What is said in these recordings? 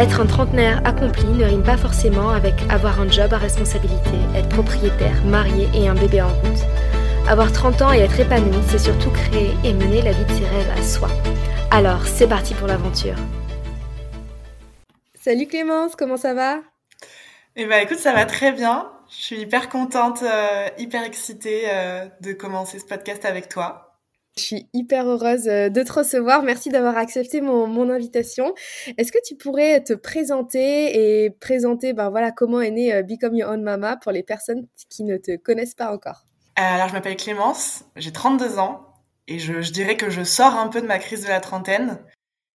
Être un trentenaire accompli ne rime pas forcément avec avoir un job à responsabilité, être propriétaire, marié et un bébé en route. Avoir 30 ans et être épanoui, c'est surtout créer et mener la vie de ses rêves à soi. Alors, c'est parti pour l'aventure. Salut Clémence, comment ça va? Eh ben écoute, ça va très bien. Je suis hyper contente, euh, hyper excitée euh, de commencer ce podcast avec toi. Je suis hyper heureuse euh, de te recevoir. Merci d'avoir accepté mon, invitation. Est-ce que tu pourrais te présenter et présenter ben voilà, comment est né euh, Become Your Own Mama pour les personnes qui ne te connaissent pas encore? Euh, Alors, je m'appelle Clémence, j'ai 32 ans et je, dirais que je sors un peu de ma crise de la trentaine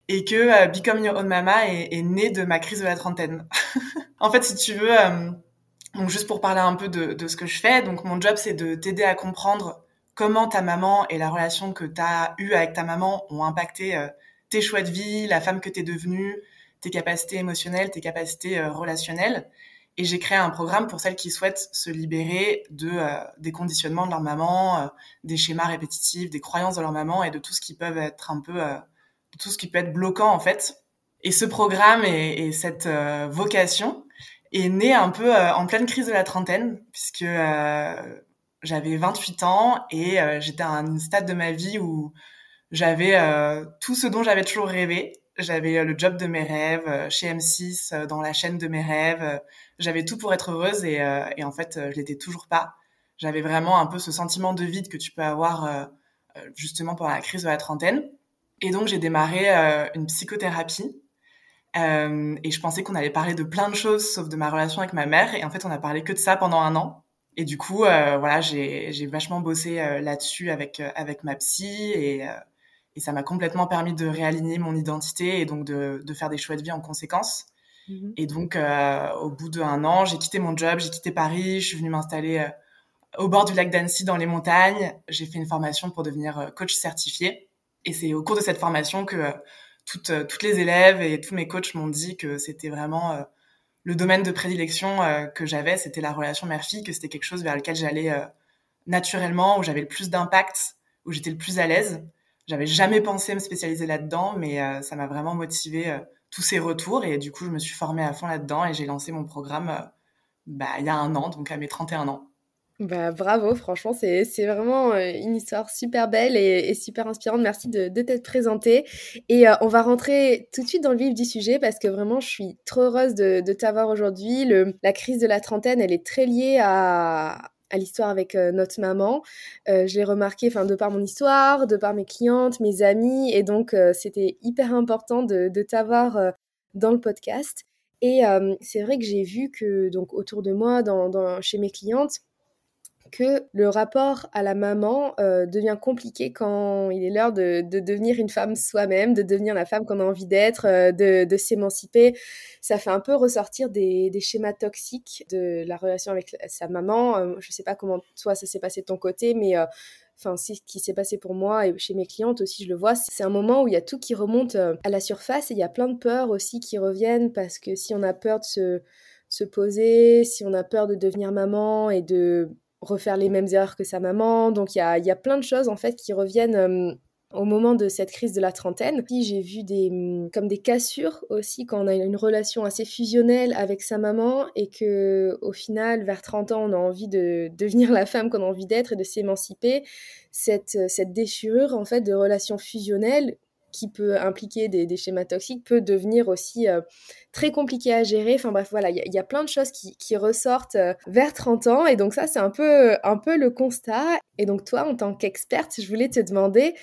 et que Become Your Own Mama est, est né de ma crise de la trentaine. en fait, si tu veux, donc juste pour parler un peu de, de ce que je fais, donc mon job c'est de t'aider à comprendre comment ta maman et la relation que tu as eue avec ta maman ont impacté euh, tes choix de vie, la femme que tu es devenue, tes capacités émotionnelles, tes capacités euh, relationnelles. Et j'ai créé un programme pour celles qui souhaitent se libérer de euh, des conditionnements de leur maman, des schémas répétitifs, des croyances de leur maman et de tout ce qui peut être un peu tout ce qui peut être bloquant en fait. Et ce programme et, et cette vocation est né un peu en pleine crise de la trentaine puisque j'avais 28 ans et euh, j'étais à un stade de ma vie où j'avais euh, tout ce dont j'avais toujours rêvé. J'avais euh, le job de mes rêves chez M6, dans la chaîne de mes rêves. J'avais tout pour être heureuse et, et en fait, je l'étais toujours pas. J'avais vraiment un peu ce sentiment de vide que tu peux avoir justement pendant la crise de la trentaine. Et donc, j'ai démarré une psychothérapie. et je pensais qu'on allait parler de plein de choses, sauf de ma relation avec ma mère. Et en fait, on a parlé que de ça pendant un an. Et du coup, euh, voilà, j'ai vachement bossé euh, là-dessus avec euh, avec ma psy et et ça m'a complètement permis de réaligner mon identité et donc de, de faire des choix de vie en conséquence. Mmh et donc, au bout d'un an, j'ai quitté mon job, j'ai quitté Paris, je suis venue m'installer au bord du lac d'Annecy dans les montagnes. J'ai fait une formation pour devenir coach certifié. Et c'est au cours de cette formation que toutes, toutes les élèves et tous mes coachs m'ont dit que c'était vraiment le domaine de prédilection euh, que j'avais, c'était la relation mère-fille, que c'était quelque chose vers lequel j'allais euh, naturellement, où j'avais le plus d'impact, où j'étais le plus à l'aise. J'avais jamais pensé me spécialiser là-dedans, mais euh, ça m'a vraiment motivé tous ces retours et du coup, je me suis formée à fond là-dedans et j'ai lancé mon programme bah, il y a un an, donc à mes 31 ans. Bah, bravo, franchement, c'est vraiment euh, une histoire super belle et, super inspirante. Merci de, de t'être présentée. Et euh, on va rentrer tout de suite dans le vif du sujet parce que vraiment, je suis trop heureuse de, de t'avoir aujourd'hui. La crise de la trentaine, elle est très liée à, à l'histoire avec euh, notre maman. je l'ai remarqué enfin, de par mon histoire, de par mes clientes, mes amis. Et donc, c'était hyper important de, de t'avoir dans le podcast. Et c'est vrai que j'ai vu que donc autour de moi, dans, chez mes clientes, que le rapport à la maman euh, devient compliqué quand il est l'heure de, devenir une femme soi-même, de devenir la femme qu'on a envie d'être, euh, de, s'émanciper. Ça fait un peu ressortir des, schémas toxiques de la relation avec sa maman. Euh, je sais pas comment toi ça s'est passé de ton côté, mais enfin c'est ce qui s'est passé pour moi et chez mes clientes aussi je le vois c'est un moment où il y a tout qui remonte à la surface et il y a plein de peurs aussi qui reviennent parce que si on a peur de se, se poser si on a peur de devenir maman et de refaire les mêmes erreurs que sa maman. Donc il y a, y a, plein de choses en fait qui reviennent euh, au moment de cette crise de la trentaine. J'ai vu des mm, comme des cassures aussi quand on a une relation assez fusionnelle avec sa maman et que au final vers 30 ans on a envie de devenir la femme qu'on a envie d'être et de s'émanciper. Cette, cette déchirure en fait de relation fusionnelle qui peut impliquer des, schémas toxiques peut devenir aussi euh, très compliqué à gérer. Enfin bref, voilà, il y, a plein de choses qui, ressortent euh, vers 30 ans. Et donc ça, c'est un peu, un peu le constat. Et donc toi, en tant qu'experte, je voulais te demander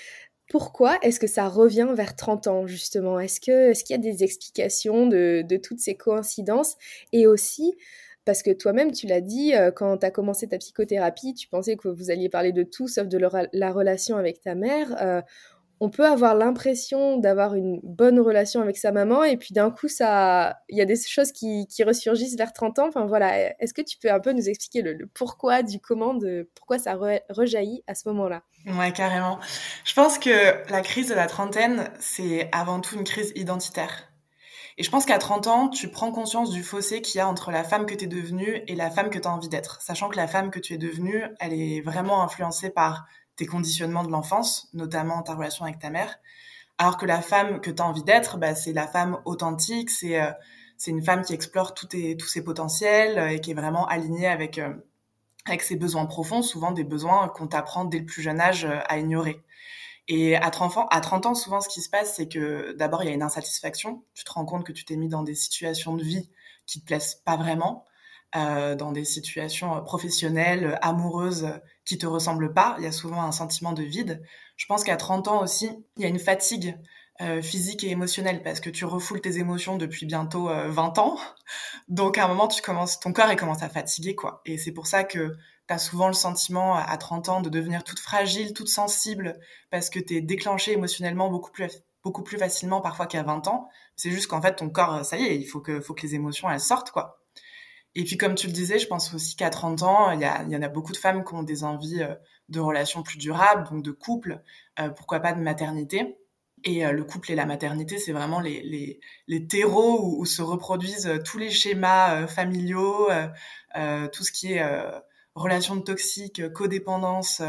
pourquoi est-ce que ça revient vers 30 ans, justement? Est-ce qu'il est y a des explications de, toutes ces coïncidences? Et aussi, parce que toi-même, tu l'as dit, euh, quand tu as commencé ta psychothérapie, tu pensais que vous alliez parler de tout sauf de la relation avec ta mère on peut avoir l'impression d'avoir une bonne relation avec sa maman et puis d'un coup, ça, il y a des choses qui, ressurgissent vers 30 ans. Enfin voilà, est-ce que tu peux un peu nous expliquer le, pourquoi du comment, de pourquoi ça rejaillit à ce moment-là? Ouais, carrément. Je pense que la crise de la trentaine, c'est avant tout une crise identitaire. Et je pense qu'à 30 ans, tu prends conscience du fossé qu'il y a entre la femme que tu es devenue et la femme que tu as envie d'être. Sachant que la femme que tu es devenue, elle est vraiment influencée par tes conditionnements de l'enfance, notamment ta relation avec ta mère. Alors que la femme que tu as envie d'être, bah, c'est la femme authentique, c'est euh, une femme qui explore tous ses potentiels euh, et qui est vraiment alignée avec, euh, avec ses besoins profonds, souvent des besoins qu'on t'apprend dès le plus jeune âge à ignorer. Et à 30, ans, à 30 ans, souvent, ce qui se passe, c'est que d'abord, il y a une insatisfaction. Tu te rends compte que tu t'es mis dans des situations de vie qui te plaisent pas vraiment, dans des situations professionnelles, amoureuses, qui te ressemblent pas. Il y a souvent un sentiment de vide. Je pense qu'à 30 ans aussi, il y a une fatigue euh, physique et émotionnelle parce que tu refoules tes émotions depuis bientôt 20 euh, ans. Donc à un moment, tu commences, ton corps il commence à fatiguer quoi. Et c'est pour ça que tu as souvent le sentiment à 30 ans de devenir toute fragile, toute sensible parce que tu es déclenché émotionnellement beaucoup plus beaucoup plus facilement parfois qu'à 20 ans. C'est juste qu'en fait ton corps ça y est, il faut que faut que les émotions elles sortent quoi. Et puis comme tu le disais, je pense aussi qu'à 30 ans, il y, en a beaucoup de femmes qui ont des envies euh, de relations plus durables, donc de couple, pourquoi pas de maternité. Et euh, le couple et la maternité, c'est vraiment les, les, terreaux où, se reproduisent euh, tous les schémas euh, familiaux, tout ce qui est relations toxiques, codépendance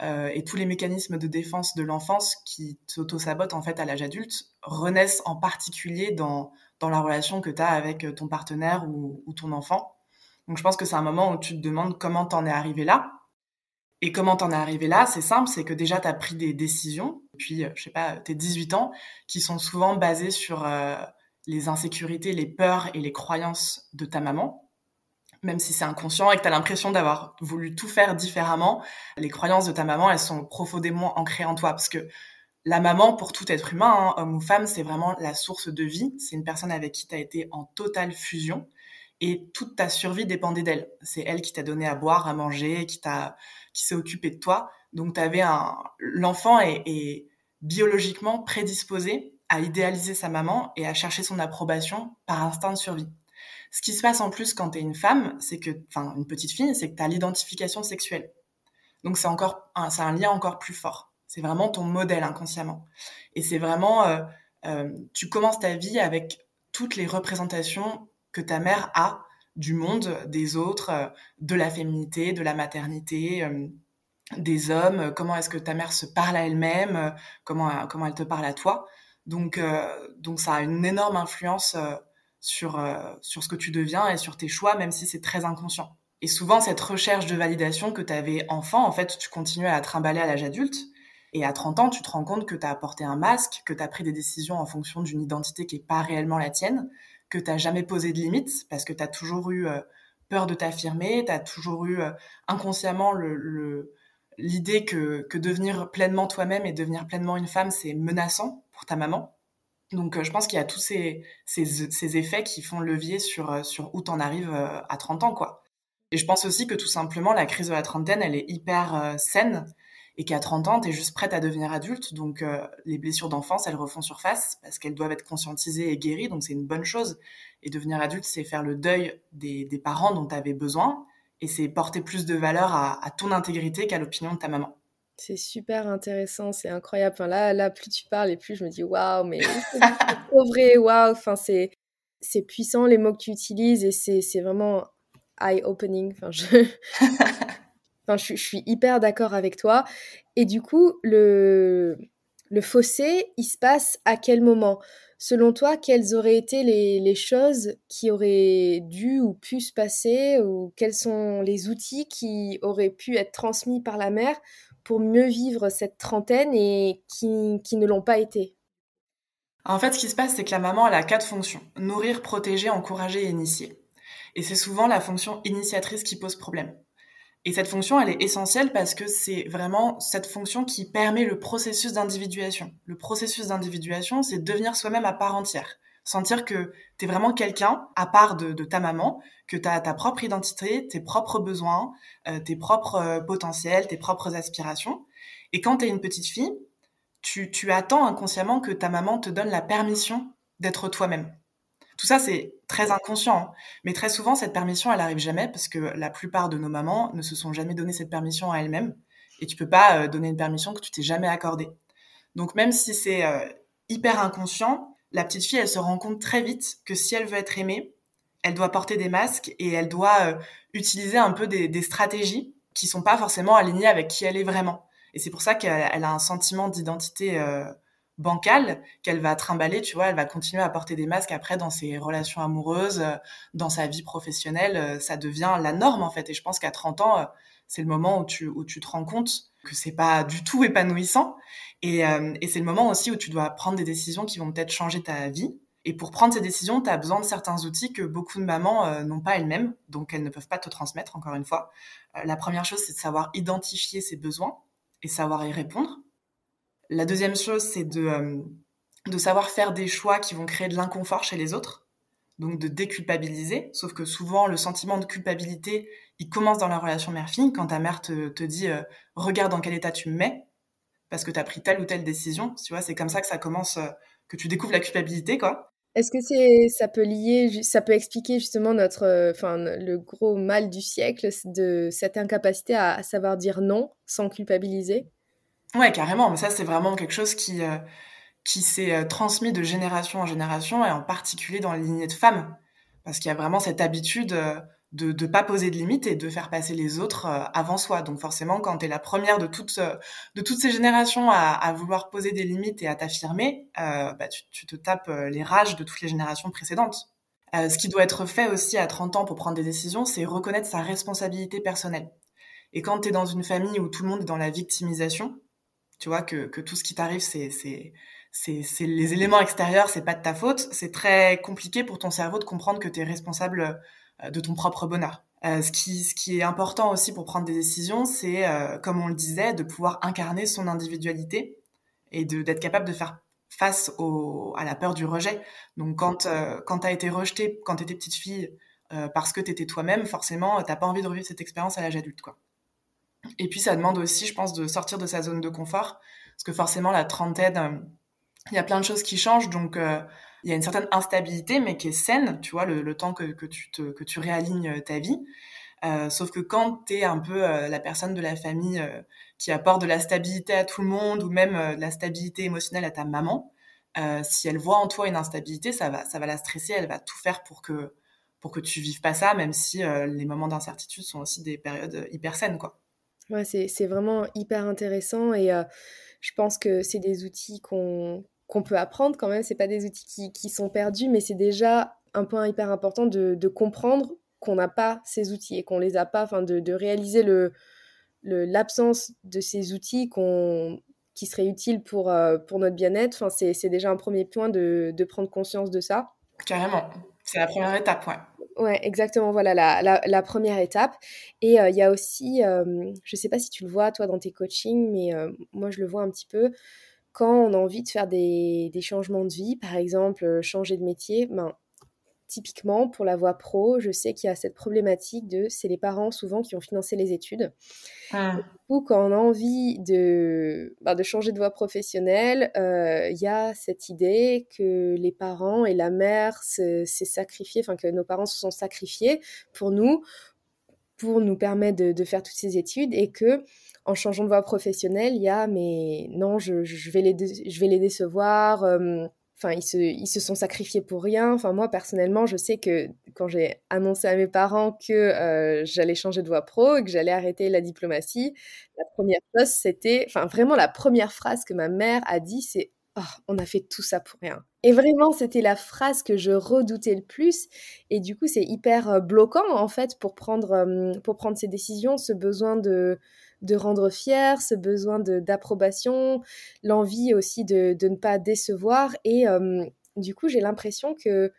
et tous les mécanismes de défense de l'enfance qui s'auto-sabotent en fait à l'âge adulte renaissent en particulier dans, dans la relation que tu as avec ton partenaire ou, ton enfant. Donc je pense que c'est un moment où tu te demandes comment t'en es arrivé là et comment t'en es arrivé là C'est simple, c'est que déjà t'as pris des décisions, puis euh, je sais pas, tes 18 ans, qui sont souvent basées sur euh, les insécurités, les peurs et les croyances de ta maman. Même si c'est inconscient et que t'as l'impression d'avoir voulu tout faire différemment, les croyances de ta maman, elles sont profondément ancrées en toi. Parce que la maman, pour tout être humain, hein, homme ou femme, c'est vraiment la source de vie. C'est une personne avec qui t'as été en totale fusion et toute ta survie dépendait d'elle. C'est elle qui t'a donné à boire, à manger, qui t'a qui s'est occupé de toi. Donc t'avais un l'enfant est, biologiquement prédisposé à idéaliser sa maman et à chercher son approbation par instinct de survie. Ce qui se passe en plus quand tu es une femme, c'est que enfin une petite fille, c'est que tu as l'identification sexuelle. Donc c'est encore c'est un lien encore plus fort. C'est vraiment ton modèle inconsciemment. Et c'est vraiment euh, euh, tu commences ta vie avec toutes les représentations que ta mère a du monde, des autres, euh, de la féminité, de la maternité, des hommes, comment est-ce que ta mère se parle à elle-même, comment, comment elle te parle à toi. Donc, donc ça a une énorme influence sur, sur ce que tu deviens et sur tes choix, même si c'est très inconscient. Et souvent, cette recherche de validation que tu avais enfant, en fait, tu continues à la trimballer à l'âge adulte. Et à 30 ans, tu te rends compte que tu as apporté un masque, que tu as pris des décisions en fonction d'une identité qui n'est pas réellement la tienne, que tu jamais posé de limites parce que tu as toujours eu euh, peur de t'affirmer, tu as toujours eu euh, inconsciemment l'idée que, que devenir pleinement toi-même et devenir pleinement une femme, c'est menaçant pour ta maman. Donc euh, je pense qu'il y a tous ces, ces, effets qui font levier sur, sur où t'en arrives à 30 ans. quoi. Et je pense aussi que tout simplement, la crise de la trentaine, elle est hyper saine et qu'à 30 ans, tu es juste prête à devenir adulte. Donc, euh, les blessures d'enfance, elles refont surface parce qu'elles doivent être conscientisées et guéries. Donc, c'est une bonne chose. Et devenir adulte, c'est faire le deuil des, des parents dont tu avais besoin. Et c'est porter plus de valeur à ton intégrité qu'à l'opinion de ta maman. C'est super intéressant, c'est incroyable. Enfin, là, là, plus tu parles et plus je me dis waouh, mais c'est trop vrai, waouh. Enfin, c'est, c'est puissant les mots que tu utilises et c'est, vraiment eye-opening. Enfin, je... je, suis hyper d'accord avec toi. Et du coup, le, le fossé, il se passe à quel moment? Selon toi, quelles auraient été les, les, choses qui auraient dû ou pu se passer ou quels sont les outils qui auraient pu être transmis par la mère pour mieux vivre cette trentaine et qui, ne l'ont pas été En fait, ce qui se passe, c'est que la maman, elle a quatre fonctions. Nourrir, protéger, encourager et initier. Et c'est souvent la fonction initiatrice qui pose problème. Et cette fonction, elle est essentielle parce que c'est vraiment cette fonction qui permet le processus d'individuation. Le processus d'individuation, c'est devenir soi-même à part entière. Sentir que tu es vraiment quelqu'un à part de, ta maman, que tu as ta propre identité, tes propres besoins, euh, tes propres euh, potentiels, tes propres aspirations. Et quand tu es une petite fille, tu, attends inconsciemment que ta maman te donne la permission d'être toi-même. Tout ça, c'est très inconscient. Hein. Mais très souvent, cette permission, elle arrive jamais parce que la plupart de nos mamans ne se sont jamais donné cette permission à elles-mêmes. Et tu peux pas euh, donner une permission que tu t'es jamais accordée. Donc même si c'est hyper inconscient, la petite fille, elle se rend compte très vite que si elle veut être aimée, elle doit porter des masques et elle doit euh, utiliser un peu des, stratégies qui sont pas forcément alignées avec qui elle est vraiment. Et c'est pour ça qu'elle a un sentiment d'identité euh, bancale qu'elle va trimballer, tu vois, elle va continuer à porter des masques après dans ses relations amoureuses, euh, dans sa vie professionnelle, ça devient la norme en fait. Et je pense qu'à 30 ans, c'est le moment tu, où tu te rends compte que c'est pas du tout épanouissant. Et, et c'est le moment aussi où tu dois prendre des décisions qui vont peut-être changer ta vie et pour prendre ces décisions, tu as besoin de certains outils que beaucoup de mamans euh, n'ont pas elles-mêmes, donc elles ne peuvent pas te transmettre, encore une fois. Euh, la première chose, c'est de savoir identifier ses besoins et savoir y répondre. La deuxième chose, c'est de, euh, de savoir faire des choix qui vont créer de l'inconfort chez les autres, donc de déculpabiliser. Sauf que souvent, le sentiment de culpabilité, il commence dans la relation mère-fille, quand ta mère te, te dit regarde dans quel état tu me mets, parce que tu as pris telle ou telle décision. Tu vois, c'est comme ça que ça commence que tu découvres la culpabilité, quoi. Est-ce que c'est, ça peut lier, ça peut expliquer justement notre, euh, enfin, le gros mal du siècle de cette incapacité à, savoir dire non sans culpabiliser? Ouais, carrément. Mais ça, c'est vraiment quelque chose qui, euh, qui s'est euh, transmis de génération en génération et en particulier dans les lignées de femmes. Parce qu'il y a vraiment cette habitude de ne pas poser de limites et de faire passer les autres euh, avant soi. Donc forcément, quand tu es la première de toutes, euh, de toutes ces générations à, à vouloir poser des limites et à t'affirmer, euh, bah, tu, tu, te tapes euh, les rages de toutes les générations précédentes. Euh, ce qui doit être fait aussi à 30 ans pour prendre des décisions, c'est reconnaître sa responsabilité personnelle. Et quand tu es dans une famille où tout le monde est dans la victimisation, tu vois que, que tout ce qui t'arrive, c'est c'est les éléments extérieurs, c'est pas de ta faute, c'est très compliqué pour ton cerveau de comprendre que tu es responsable de ton propre bonheur. Euh, ce, qui, ce qui est important aussi pour prendre des décisions, c'est, euh, comme on le disait, de pouvoir incarner son individualité et d'être capable de faire face au, à la peur du rejet. Donc quand, euh, quand tu été rejetée quand tu étais petite fille euh, parce que tu étais toi-même, forcément, t'as pas envie de revivre cette expérience à l'âge adulte. Quoi. Et puis ça demande aussi, je pense, de sortir de sa zone de confort, parce que forcément, la trentaine, il y a plein de choses qui changent, donc il y a une certaine instabilité, mais qui est saine, tu vois, le, temps que, que, tu que tu réalignes euh, ta vie. Euh, sauf que quand tu es un peu euh, la personne de la famille qui apporte de la stabilité à tout le monde ou même de la stabilité émotionnelle à ta maman, si elle voit en toi une instabilité, ça va, ça va la stresser, elle va tout faire pour que, pour que tu vives pas ça, même si les moments d'incertitude sont aussi des périodes hyper saines. Quoi. Ouais, c'est vraiment hyper intéressant et je pense que c'est des outils qu'on qu'on peut apprendre quand même. C'est pas des outils qui, qui sont perdus, mais c'est déjà un point hyper important de, de comprendre qu'on n'a pas ces outils et qu'on les a pas, enfin de, de réaliser le l'absence de ces outils qu'on qui seraient utiles pour, euh, pour notre bien-être. Enfin, c'est déjà un premier point de, de prendre conscience de ça. Carrément. C'est la première étape, ouais. Ouais, exactement. Voilà la, la, la première étape. Et il euh, y a aussi, euh, je sais pas si tu le vois toi dans tes coachings, mais moi je le vois un petit peu quand on a envie de faire des, des changements de vie, par exemple euh, changer de métier, ben, typiquement pour la voie pro, je sais qu'il y a cette problématique de c'est les parents souvent qui ont financé les études. Ah. Ou quand on a envie de, ben, de changer de voie professionnelle, euh, il y a cette idée que les parents et la mère s'est sacrifié, enfin que nos parents se sont sacrifiés pour nous, pour nous permettre de, de faire toutes ces études et que en changeant de voie professionnelle, il y a mais non, je, vais, les je vais les décevoir. Euh, enfin, ils se, ils se sont sacrifiés pour rien. Enfin, moi, personnellement, je sais que quand j'ai annoncé à mes parents que euh, j'allais changer de voie pro et que j'allais arrêter la diplomatie, la première chose, c'était, enfin, vraiment la première phrase que ma mère a dit, c'est oh, on a fait tout ça pour rien. Et vraiment, c'était la phrase que je redoutais le plus. Et du coup, c'est hyper euh, bloquant, en fait, pour prendre, pour prendre ces décisions, ce besoin de de rendre fier, ce besoin d'approbation, l'envie aussi de, de, ne pas décevoir. Et euh, du coup, j'ai l'impression que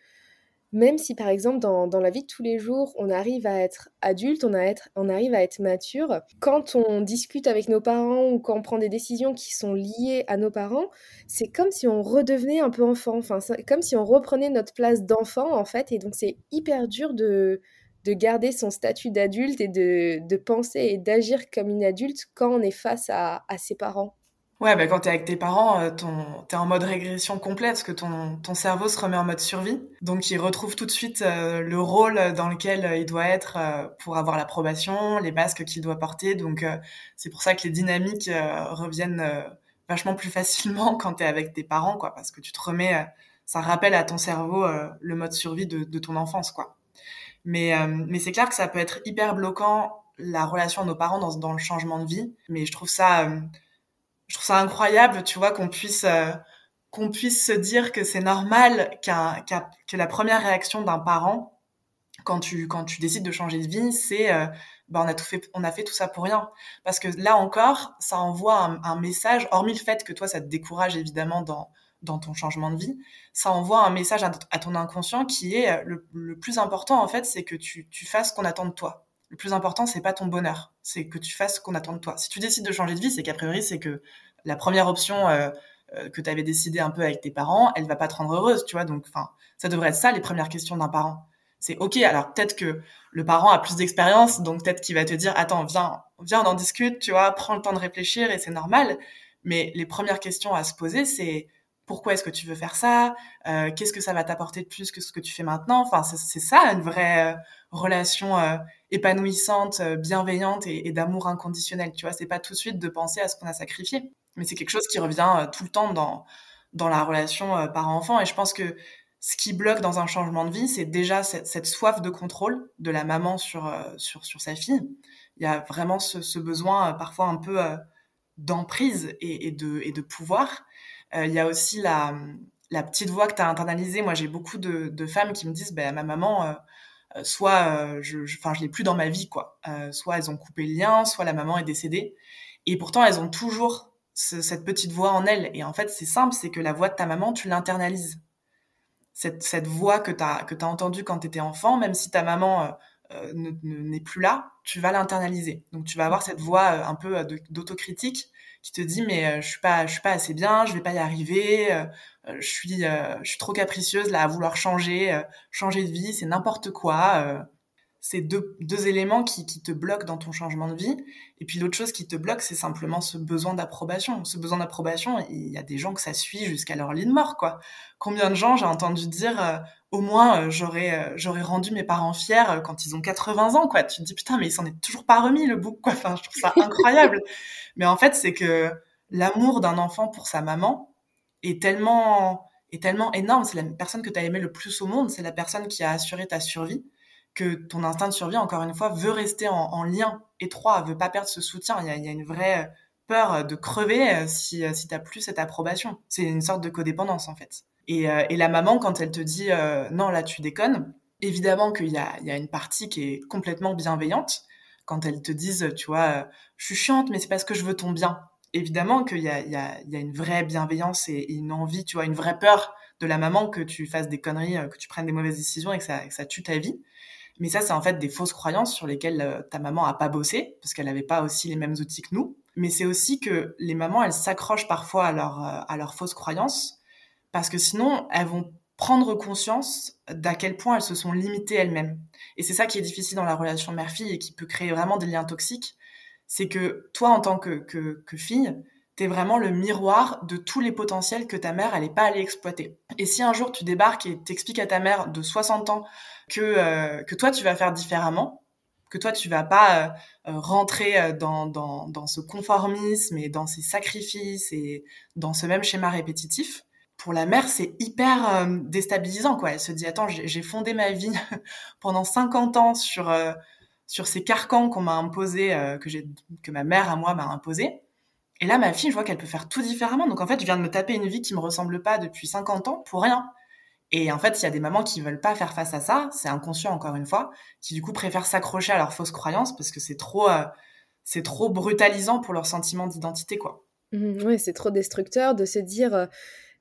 même si par exemple dans, dans, la vie de tous les jours, on arrive à être adulte, on, a être, on arrive à être mature, quand on discute avec nos parents ou quand on prend des décisions qui sont liées à nos parents, c'est comme si on redevenait un peu enfant, enfin, comme si on reprenait notre place d'enfant en fait, et donc c'est hyper dur de, de garder son statut d'adulte et de, penser et d'agir comme une adulte quand on est face à, ses parents. Ouais, bah quand t'es avec tes parents, euh, ton, t'es en mode régression complète parce que ton, ton cerveau se remet en mode survie. Donc il retrouve tout de suite euh, le rôle dans lequel euh, il doit être pour avoir l'approbation, les masques qu'il doit porter. Donc c'est pour ça que les dynamiques reviennent vachement plus facilement quand t'es avec tes parents, quoi, parce que tu te remets, ça rappelle à ton cerveau le mode survie de, de ton enfance, quoi. Mais, mais c'est clair que ça peut être hyper bloquant la relation à nos parents dans, le changement de vie. Mais je trouve ça ça incroyable, tu vois, qu'on puisse euh, qu'on puisse se dire que c'est normal que la première réaction d'un parent quand tu quand tu décides de changer de vie, c'est euh, bah on a fait on a fait tout ça pour rien parce que là encore, ça envoie un, message hormis le fait que toi ça te décourage évidemment dans dans ton changement de vie, ça envoie un message à, ton inconscient qui est euh, le, plus important en fait, c'est que tu, tu fasses ce qu'on attend de toi le plus important, c'est pas ton bonheur, c'est que tu fasses ce qu'on attend de toi. Si tu décides de changer de vie, c'est qu'a priori, c'est que la première option euh, euh, que tu avais décidé un peu avec tes parents, elle va pas te rendre heureuse, tu vois. Donc, enfin, ça devrait être ça les premières questions d'un parent. C'est ok. Alors peut-être que le parent a plus d'expérience, donc peut-être qu'il va te dire, attends, viens, viens, on en discute, tu vois, prends le temps de réfléchir et c'est normal. Mais les premières questions à se poser, c'est pourquoi est-ce que tu veux faire ça euh, Qu'est-ce que ça va t'apporter de plus que ce que tu fais maintenant Enfin, c'est ça une vraie relation épanouissante, bienveillante et, d'amour inconditionnel. Tu vois, c'est pas tout de suite de penser à ce qu'on a sacrifié mais c'est quelque chose qui revient euh, tout le temps dans, dans la relation euh, parent-enfant. Et je pense que ce qui bloque dans un changement de vie, c'est déjà cette, soif de contrôle de la maman sur, euh, sur, sur sa fille. Il y a vraiment ce, besoin parfois un peu d'emprise et, de, et de pouvoir. Il y a aussi la, petite voix que tu as internalisée. Moi, j'ai beaucoup de, femmes qui me disent, bah, ma maman, soit je, je, je l'ai plus dans ma vie, quoi. soit elles ont coupé le lien, soit la maman est décédée. Et pourtant, elles ont toujours cette petite voix en elle. Et en fait, c'est simple, c'est que la voix de ta maman, tu l'internalises. Cette, cette voix que tu as, que as entendue quand tu étais enfant, même si ta maman euh, euh, n'est plus là, tu vas l'internaliser. Donc tu vas avoir cette voix euh, un peu d'autocritique qui te dit mais je suis pas je suis pas assez bien, je vais pas y arriver, je suis je suis trop capricieuse là à vouloir changer changer de vie, c'est n'importe quoi c'est deux, deux éléments qui, qui, te bloquent dans ton changement de vie. Et puis l'autre chose qui te bloque, c'est simplement ce besoin d'approbation. Ce besoin d'approbation, il y a des gens que ça suit jusqu'à leur lit de mort, quoi. Combien de gens j'ai entendu dire, euh, au moins euh, j'aurais euh, j'aurais rendu mes parents fiers quand ils ont 80 ans, quoi. Tu te dis putain, mais il s'en est toujours pas remis le bouc, quoi. Enfin, je trouve ça incroyable. mais en fait, c'est que l'amour d'un enfant pour sa maman est tellement est tellement énorme. C'est la personne que tu as aimé le plus au monde. C'est la personne qui a assuré ta survie que ton instinct de survie, encore une fois, veut rester en, lien étroit, veut pas perdre ce soutien. Il y a, une vraie peur de crever euh, si, euh, si tu plus cette approbation. C'est une sorte de codépendance, en fait. Et, euh, la maman, quand elle te dit non, là, tu déconnes, évidemment qu'il y a, il y a une partie qui est complètement bienveillante. Quand elles te disent, tu vois, je suis chiante, mais c'est parce que je veux ton bien. Évidemment qu'il y y, a, une vraie bienveillance et, une envie, tu vois, une vraie peur de la maman que tu fasses des conneries, que tu prennes des mauvaises décisions et ça, que ça tue ta vie. Mais ça, c'est en fait des fausses croyances sur lesquelles euh, ta maman a pas bossé, parce qu'elle n'avait pas aussi les mêmes outils que nous. Mais c'est aussi que les mamans, elles s'accrochent parfois à, leur, euh, leurs fausses croyances, parce que sinon, elles vont prendre conscience d'à quel point elles se sont limitées elles-mêmes. Et c'est ça qui est difficile dans la relation mère-fille et qui peut créer vraiment des liens toxiques. C'est que toi, en tant que, que, que fille, t'es vraiment le miroir de tous les potentiels que ta mère, elle n'est pas allée exploiter. Et si un jour tu débarques et t'expliques à ta mère de 60 ans que, euh, que toi, tu vas faire différemment, que toi, tu vas pas euh, euh, rentrer dans, dans, dans ce conformisme et dans ces sacrifices et dans ce même schéma répétitif, pour la mère, c'est hyper déstabilisant, quoi. Elle se dit, attends, j'ai fondé ma vie pendant 50 ans sur, sur ces carcans qu'on m'a imposés, que, que ma mère à moi m'a imposés. Et là, ma fille, je vois qu'elle peut faire tout différemment. Donc, en fait, je viens de me taper une vie qui me ressemble pas depuis 50 ans pour rien. Et en fait, il y a des mamans qui veulent pas faire face à ça, c'est inconscient encore une fois, qui du coup préfèrent s'accrocher à leurs fausses croyances parce que c'est trop, euh, c'est trop brutalisant pour leur sentiment d'identité, quoi. Mmh, oui, c'est trop destructeur de se dire euh,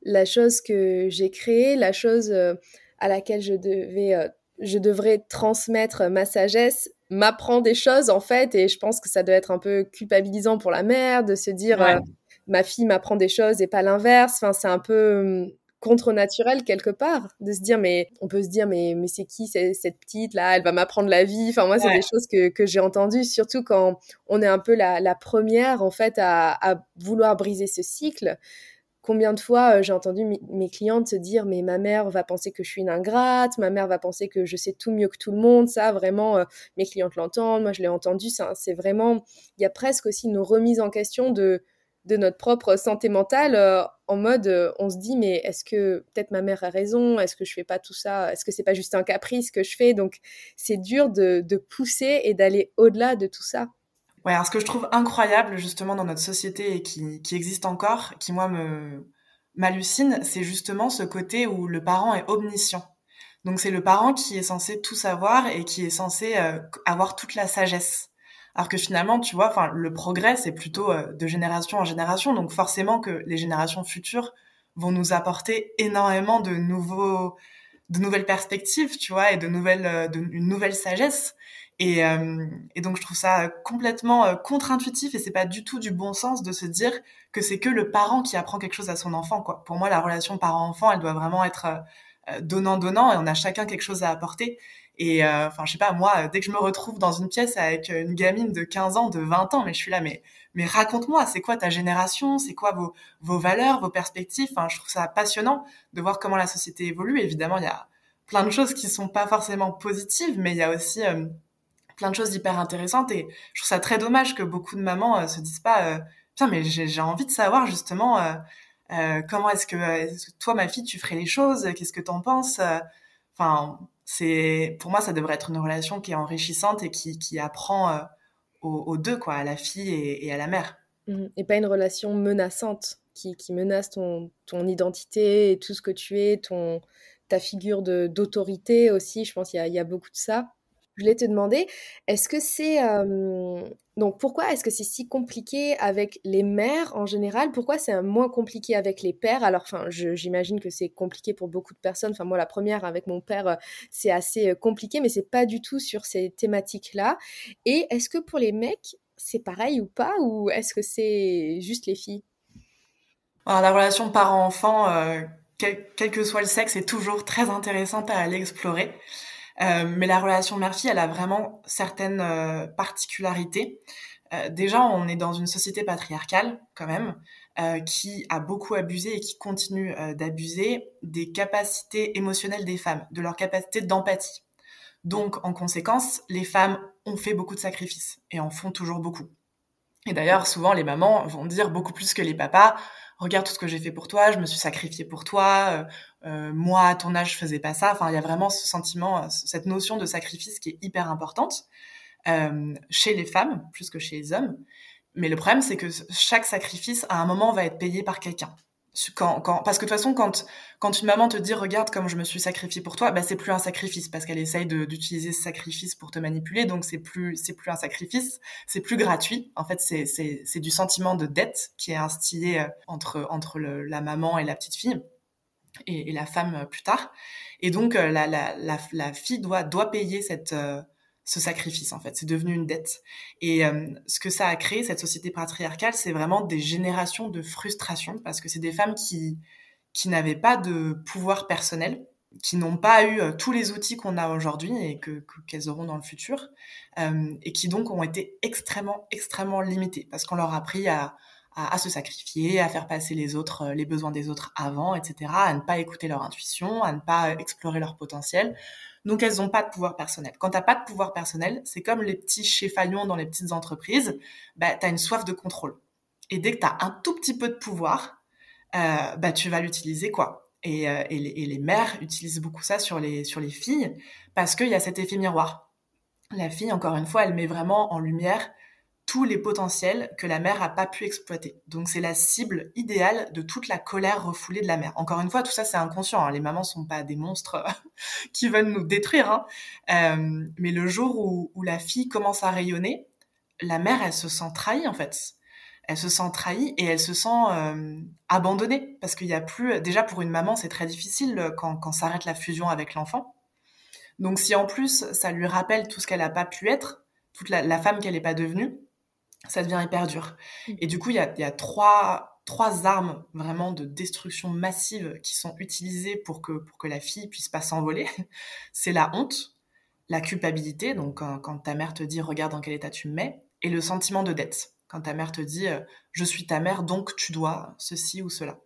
la chose que j'ai créée, la chose euh, à laquelle je devais, je devrais transmettre ma sagesse, m'apprend des choses en fait. Et je pense que ça doit être un peu culpabilisant pour la mère de se dire ma fille m'apprend des choses et pas l'inverse. Enfin, c'est un peu contre-naturel quelque part de se dire mais on peut se dire mais mais c'est qui cette petite là elle va m'apprendre la vie. Enfin moi c'est des choses que, que j'ai entendues surtout quand on est un peu la, la première en fait à, à vouloir briser ce cycle. Combien de fois euh, j'ai entendu mes clientes se dire mais ma mère va penser que je suis une ingrate, ma mère va penser que je sais tout mieux que tout le monde, ça vraiment euh, mes clientes l'entendent, moi je l'ai entendu, c'est vraiment il y a presque aussi une remise en question de de notre propre santé mentale euh, en mode on se dit mais est-ce que peut-être ma mère a raison, est-ce que je fais pas tout ça, est-ce que c'est pas juste un caprice que je fais? Donc c'est dur de, de pousser et d'aller au-delà de tout ça. Ouais, alors ce que je trouve incroyable justement dans notre société et qui, qui existe encore, qui moi me m'hallucine, c'est justement ce côté où le parent est omniscient. Donc c'est le parent qui est censé tout savoir et qui est censé euh, avoir toute la sagesse. Alors que finalement, tu vois, enfin le progrès c'est plutôt euh, de génération en génération, donc forcément que les générations futures vont nous apporter énormément de nouveaux de nouvelles perspectives, tu vois, et de nouvelles euh, une nouvelle sagesse. Et, euh, et, donc je trouve ça complètement contre-intuitif et c'est pas du tout du bon sens de se dire que c'est que le parent qui apprend quelque chose à son enfant. Quoi. Pour moi, la relation parent-enfant, elle doit vraiment être donnant-donnant et on a chacun quelque chose à apporter. Et enfin, je sais pas, moi, dès que je me retrouve dans une pièce avec une gamine de 15 ans, de 20 ans, mais je suis là, mais mais raconte-moi, c'est quoi ta génération, c'est quoi vos vos valeurs, vos perspectives? Enfin, je trouve ça passionnant de voir comment la société évolue. Évidemment, il y a plein de choses qui sont pas forcément positives, mais il y a aussi plein de choses hyper intéressantes et je trouve ça très dommage que beaucoup de mamans euh, se disent pas euh, tiens mais j'ai envie de savoir justement euh, comment est-ce que, toi ma fille tu ferais les choses? Qu'est-ce que t'en penses enfin c'est pour moi ça devrait être une relation qui est enrichissante et qui, qui apprend aux, deux quoi à la fille et, à la mère. Mmh. et pas une relation menaçante qui, qui menace ton, ton identité et tout ce que tu es ton ta figure d'autorité aussi. Je pense qu'il y a beaucoup de ça je voulais te demander, est-ce que c'est... donc pourquoi est-ce que c'est si compliqué avec les mères en général? Pourquoi c'est moins compliqué avec les pères? Alors, enfin, j'imagine que c'est compliqué pour beaucoup de personnes. Enfin, moi, la première, avec mon père, c'est assez compliqué, mais c'est pas du tout sur ces thématiques-là. Et est-ce que pour les mecs, c'est pareil ou pas? Ou est-ce que c'est juste les filles? Alors, la relation parent-enfant, euh, quel, quel, que soit le sexe, est toujours très intéressante à aller explorer. Euh, mais la relation mère-fille, elle a vraiment certaines euh, particularités. Euh, déjà, on est dans une société patriarcale, quand même, qui a beaucoup abusé et qui continue d'abuser des capacités émotionnelles des femmes, de leur capacité d'empathie. Donc, en conséquence, les femmes ont fait beaucoup de sacrifices et en font toujours beaucoup. Et d'ailleurs, souvent, les mamans vont dire beaucoup plus que les papas, regarde tout ce que j'ai fait pour toi, je me suis sacrifiée pour toi, euh, moi à ton âge je faisais pas ça. Enfin, il y a vraiment ce sentiment, euh, cette notion de sacrifice qui est hyper importante euh, chez les femmes plus que chez les hommes. Mais le problème c'est que chaque sacrifice à un moment va être payé par quelqu'un. Quand, parce que de toute façon, quand, quand une maman te dit regarde comme je me suis sacrifiée pour toi, bah, c'est plus un sacrifice parce qu'elle essaye d'utiliser ce sacrifice pour te manipuler, donc c'est plus c'est plus un sacrifice, c'est plus gratuit. En fait, c'est du sentiment de dette qui est instillé euh, entre entre la maman et la petite fille et, la femme euh, plus tard. Et donc euh, la, la, la, fille doit doit payer cette ce sacrifice en fait. C'est devenu une dette. Et euh, ce que ça a créé, cette société patriarcale, c'est vraiment des générations de frustration parce que c'est des femmes qui qui n'avaient pas de pouvoir personnel, qui n'ont pas eu euh, tous les outils qu'on a aujourd'hui et que qu'elles auront dans le futur, euh, et qui donc ont été extrêmement extrêmement limitées parce qu'on leur a appris à, à, se sacrifier, à faire passer les autres, les besoins des autres avant, etc., à ne pas écouter leur intuition, à ne pas explorer leur potentiel. Donc, elles n'ont pas de pouvoir personnel. Quand tu n'as pas de pouvoir personnel, c'est comme les petits chéfaillons dans les petites entreprises, bah, tu as une soif de contrôle. Et dès que tu as un tout petit peu de pouvoir, euh, bah, tu vas l'utiliser quoi. Et, euh, et, les, et, les, mères utilisent beaucoup ça sur les, sur les filles parce qu'il y a cet effet miroir. La fille, encore une fois, elle met vraiment en lumière tous les potentiels que la mère a pas pu exploiter. Donc c'est la cible idéale de toute la colère refoulée de la mère. Encore une fois, tout ça c'est inconscient. Hein. Les mamans sont pas des monstres qui veulent nous détruire. Hein. Euh, mais le jour où, la fille commence à rayonner, la mère elle se sent trahie en fait. Elle se sent trahie et elle se sent euh, abandonnée parce qu'il y a plus. Déjà pour une maman c'est très difficile quand, quand s'arrête la fusion avec l'enfant. Donc si en plus ça lui rappelle tout ce qu'elle a pas pu être, toute la femme qu'elle n'est pas devenue, ça devient hyper dur. Mmh. Et du coup, il y a, y a trois, trois armes vraiment de destruction massive qui sont utilisées pour que, pour que la fille puisse pas s'envoler. C'est la honte, la culpabilité, donc quand, ta mère te dit regarde dans quel état tu me mets, et le sentiment de dette, quand ta mère te dit je suis ta mère donc tu dois ceci ou cela.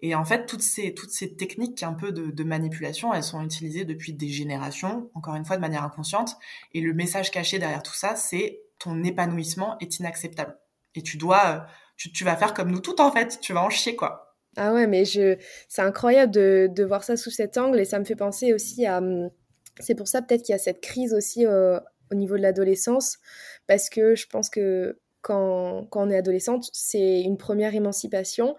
Et en fait, toutes ces, toutes ces techniques un peu de, de, manipulation, elles sont utilisées depuis des générations, encore une fois de manière inconsciente. Et le message caché derrière tout ça, c'est ton épanouissement est inacceptable. Et tu dois, tu, tu vas faire comme nous toutes en fait, tu vas en chier quoi. Ah ouais, mais je, c'est incroyable de, de, voir ça sous cet angle et ça me fait penser aussi à. Hum, c'est pour ça peut-être qu'il y a cette crise aussi euh, au niveau de l'adolescence, parce que je pense que quand, quand on est adolescente, c'est une première émancipation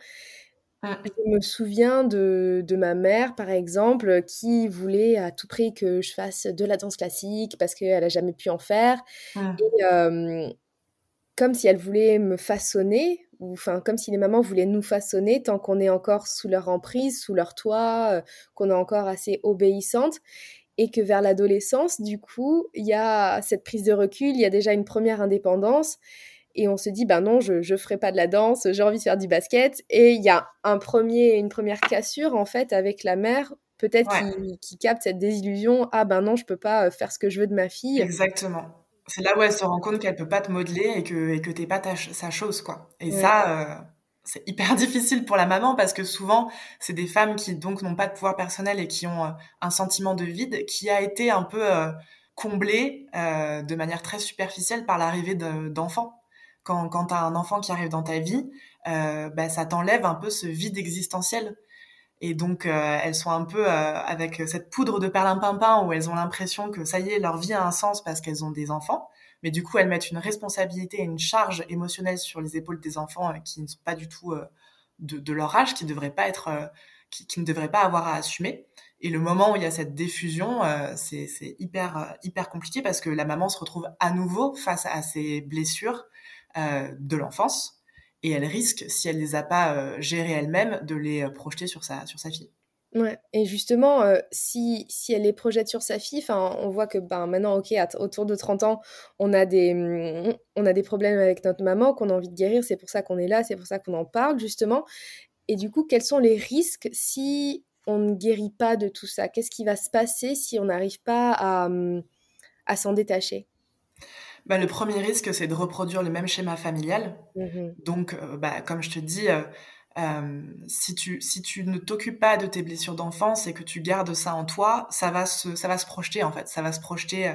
ah. Je me souviens de, de, ma mère, par exemple, qui voulait à tout prix que je fasse de la danse classique parce qu'elle n'a jamais pu en faire. Ah. Et comme si elle voulait me façonner, ou enfin comme si les mamans voulaient nous façonner tant qu'on est encore sous leur emprise, sous leur toit, qu'on est encore assez obéissante. Et que vers l'adolescence, du coup, il y a cette prise de recul, il y a déjà une première indépendance et on se dit ben non je je ferai pas de la danse j'ai envie de faire du basket. Et il y a un premier une première cassure en fait avec la mère peut-être qui, capte cette désillusion. Ah ben non je peux pas euh, faire ce que je veux de ma fille. Exactement. C'est là où elle se rend compte qu'elle peut pas te modeler et que et que t'es pas ta, sa chose quoi. Et ça euh, c'est hyper difficile pour la maman parce que souvent c'est des femmes qui donc n'ont pas de pouvoir personnel et qui ont euh, un sentiment de vide qui a été un peu comblé de manière très superficielle par l'arrivée d'enfants quand, tu as un enfant qui arrive dans ta vie, euh, bah, ça t'enlève un peu ce vide existentiel. Et donc, euh, elles sont un peu euh, avec cette poudre de perlimpinpin où elles ont l'impression que ça y est, leur vie a un sens parce qu'elles ont des enfants. Mais du coup, elles mettent une responsabilité et une charge émotionnelle sur les épaules des enfants qui ne sont pas du tout de, leur âge, qui, devraient pas être, qui, ne devraient pas avoir à assumer. Et le moment où il y a cette diffusion, c'est hyper, hyper compliqué parce que la maman se retrouve à nouveau face à ses blessures, euh, de l'enfance et elle risque, si elle les a pas euh, gérées elle-même, de les euh, projeter sur sa, sur sa fille. Ouais. Et justement, si, si elle les projette sur sa fille, on voit que ben, maintenant, ok, autour de 30 ans, on a, des, mm, on a des problèmes avec notre maman qu'on a envie de guérir, c'est pour ça qu'on est là, c'est pour ça qu'on en parle, justement. Et du coup, quels sont les risques si on ne guérit pas de tout ça? Qu'est-ce qui va se passer si on n'arrive pas à, mm, à s'en détacher? Bah, le premier risque, c'est de reproduire le même schéma familial. Mmh Donc, euh, bah, comme je te dis, euh, euh, si, tu, si tu ne t'occupes pas de tes blessures d'enfance et que tu gardes ça en toi, ça va se, ça va se projeter en fait. Ça va se projeter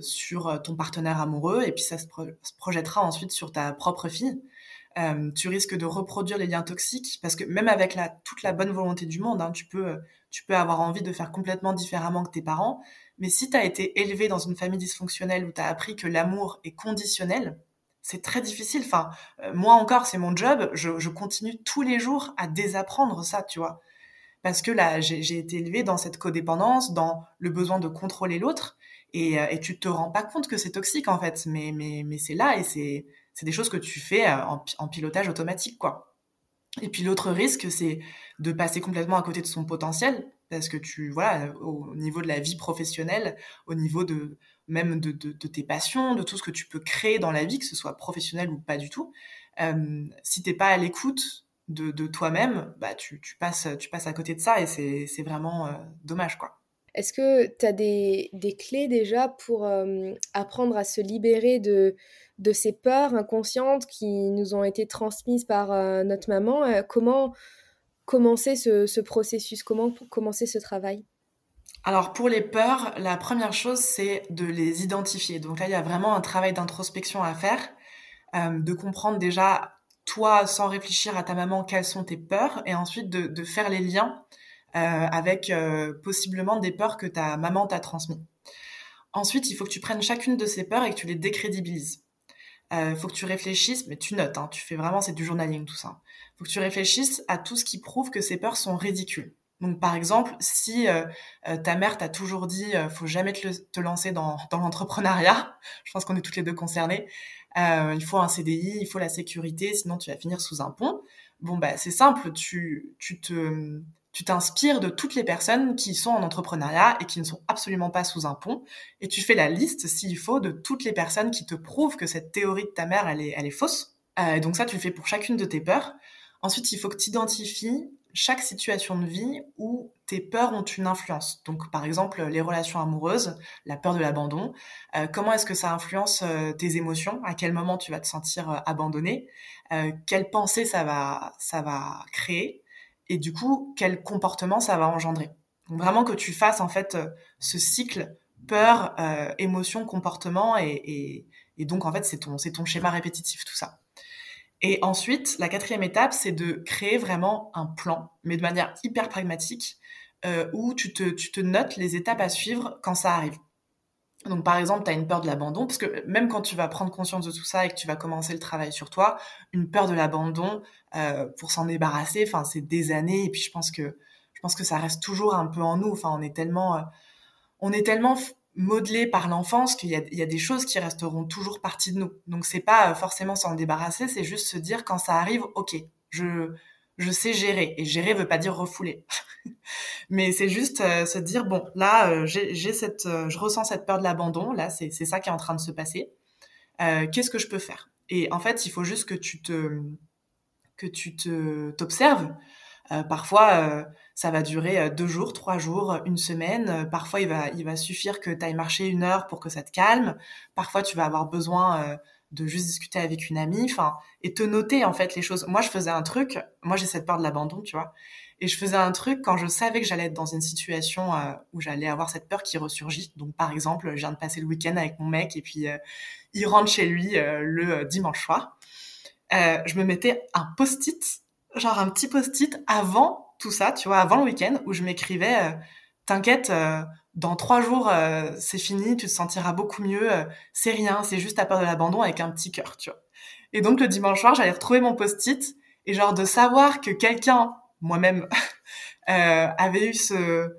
sur ton partenaire amoureux et puis ça se, projettera ensuite sur ta propre fille. tu risques de reproduire les liens toxiques parce que même avec la, toute la bonne volonté du monde, hein, tu, peux, tu peux avoir envie de faire complètement différemment que tes parents, mais si tu as été élevé dans une famille dysfonctionnelle où tu as appris que l'amour est conditionnel, c'est très difficile. Enfin, euh, moi encore, c'est mon job. Je, continue tous les jours à désapprendre ça, tu vois. Parce que là, j'ai été élevée dans cette codépendance, dans le besoin de contrôler l'autre. Et, euh, et tu te rends pas compte que c'est toxique, en fait. Mais, mais, mais c'est là et c'est des choses que tu fais euh, en, en pilotage automatique, quoi. Et puis l'autre risque, c'est de passer complètement à côté de son potentiel parce que tu voilà au niveau de la vie professionnelle au niveau de même de, de, tes passions de tout ce que tu peux créer dans la vie que ce soit professionnel ou pas du tout euh, si t'es pas à l'écoute de, de toi-même bah tu, tu, passes tu passes à côté de ça et c'est vraiment euh, dommage quoi. Est-ce que tu as des, des, clés déjà pour euh, apprendre à se libérer de, de ces peurs inconscientes qui nous ont été transmises par euh, notre maman? Comment commencer ce, processus? Comment commencer ce travail? Alors pour les peurs, la première chose c'est de les identifier. Donc là il y a vraiment un travail d'introspection à faire, euh, de comprendre déjà toi sans réfléchir à ta maman quelles sont tes peurs et ensuite de, faire les liens euh, avec euh, possiblement des peurs que ta maman t'a transmis. Ensuite il faut que tu prennes chacune de ces peurs et que tu les décrédibilises. Il faut que tu réfléchisses, mais tu notes, hein, tu fais vraiment c'est du journaling tout ça faut que tu réfléchisses à tout ce qui prouve que ces peurs sont ridicules. Donc par exemple, si euh, euh, ta mère t'a toujours dit euh, faut jamais te, lancer dans, dans l'entrepreneuriat, je pense qu'on est toutes les deux concernées, euh, il faut un CDI, il faut la sécurité, sinon tu vas finir sous un pont. Bon bah c'est simple, tu, tu te tu t'inspires de toutes les personnes qui sont en entrepreneuriat et qui ne sont absolument pas sous un pont, et tu fais la liste, s'il faut, de toutes les personnes qui te prouvent que cette théorie de ta mère, elle est, elle est fausse, Euh, donc ça, tu le fais pour chacune de tes peurs. Ensuite, il faut que tu identifies chaque situation de vie où tes peurs ont une influence. Donc, par exemple, les relations amoureuses, la peur de l'abandon. Euh, comment est-ce que ça influence euh, tes émotions? À quel moment tu vas te sentir euh, abandonné? Quelle pensée ça va, ça va créer? Et du coup, quel comportement ça va engendrer? Donc, vraiment que tu fasses en fait ce cycle peur, émotion, comportement, et, et, et donc en fait c'est ton, c'est ton schéma répétitif tout ça. Et ensuite, la quatrième étape, c'est de créer vraiment un plan, mais de manière hyper pragmatique, euh, où tu te, tu te notes les étapes à suivre quand ça arrive. Donc, par exemple, tu as une peur de l'abandon, parce que même quand tu vas prendre conscience de tout ça et que tu vas commencer le travail sur toi, une peur de l'abandon, euh, pour s'en débarrasser, enfin, c'est des années, et puis je pense que je pense que ça reste toujours un peu en nous. Enfin, on est tellement, euh, on est tellement modelé par l'enfance qu'il y, a, des choses qui resteront toujours partie de nous. Donc c'est pas euh, forcément s'en débarrasser, c'est juste se dire quand ça arrive, ok, je je sais gérer et gérer veut pas dire refouler, mais c'est juste euh, se dire bon là euh, j'ai cette je ressens cette peur de l'abandon là c'est c'est ça qui est en train de se passer. Qu'est-ce que je peux faire? Et en fait il faut juste que tu te que tu te t'observes. Parfois ça va durer euh, deux jours, trois jours, une semaine. Euh, parfois, il va, il va suffire que tu ailles marcher une heure pour que ça te calme. Parfois, tu vas avoir besoin euh, de juste discuter avec une amie, enfin, et te noter en fait les choses. Moi, je faisais un truc. Moi, j'ai cette peur de l'abandon, tu vois. Et je faisais un truc quand je savais que j'allais être dans une situation où j'allais avoir cette peur qui ressurgit. Donc, par exemple, je viens de passer le week-end avec mon mec et puis il rentre chez lui le dimanche soir. je me mettais un post-it, genre un petit post-it avant tout ça, tu vois, avant le week-end, où je m'écrivais, euh, t'inquiète, euh, dans trois jours, euh, c'est fini, tu te sentiras beaucoup mieux, c'est rien, c'est juste ta peur de l'abandon avec un petit cœur, tu vois. Et donc le dimanche soir, j'allais retrouver mon post-it, et genre de savoir que quelqu'un, moi-même, avait eu ce,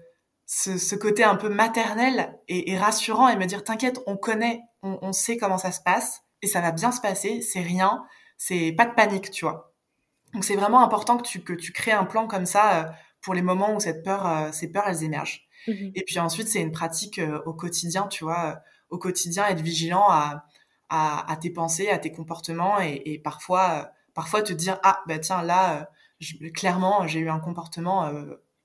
ce, côté un peu maternel et, rassurant, et me dire, t'inquiète, on connaît, on, on sait comment ça se passe, et ça va bien se passer, c'est rien, c'est pas de panique, tu vois. Donc c'est vraiment important que tu, que tu crées un plan comme ça euh, pour les moments où cette peur, euh, ces peurs, elles émergent. Mmh et puis ensuite, c'est une pratique euh, au quotidien, tu vois, au quotidien, être vigilant à, à, à tes pensées, à tes comportements et, et parfois, parfois te dire, ah, bah tiens, là, clairement, j'ai eu un comportement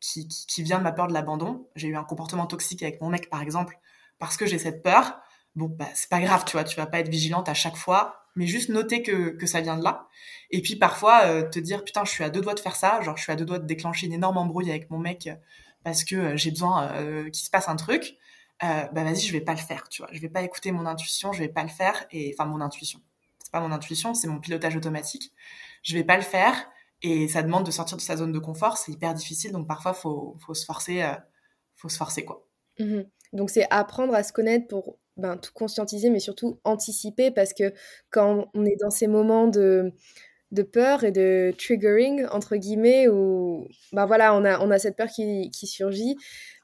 qui, qui, qui, vient de ma peur de l'abandon. J'ai eu un comportement toxique avec mon mec, par exemple, parce que j'ai cette peur. Bon, bah, c'est pas grave, tu vois, tu vas pas être vigilante à chaque fois mais juste noter que, que ça vient de là. Et puis parfois euh, te dire putain je suis à deux doigts de faire ça, genre je suis à deux doigts de déclencher une énorme embrouille avec mon mec euh, parce que euh, j'ai besoin qu'il se passe un truc. bah vas-y je vais pas le faire, tu vois, je vais pas écouter mon intuition, je vais pas le faire et enfin mon intuition. C'est pas mon intuition, c'est mon pilotage automatique. Je vais pas le faire et ça demande de sortir de sa zone de confort, c'est hyper difficile donc parfois faut faut se forcer, faut se forcer quoi. Mmh donc c'est apprendre à se connaître pour ben, tout conscientiser, mais surtout anticiper, parce que quand on est dans ces moments de, de peur et de triggering, entre guillemets, où ben voilà, on, a, on a cette peur qui, qui surgit,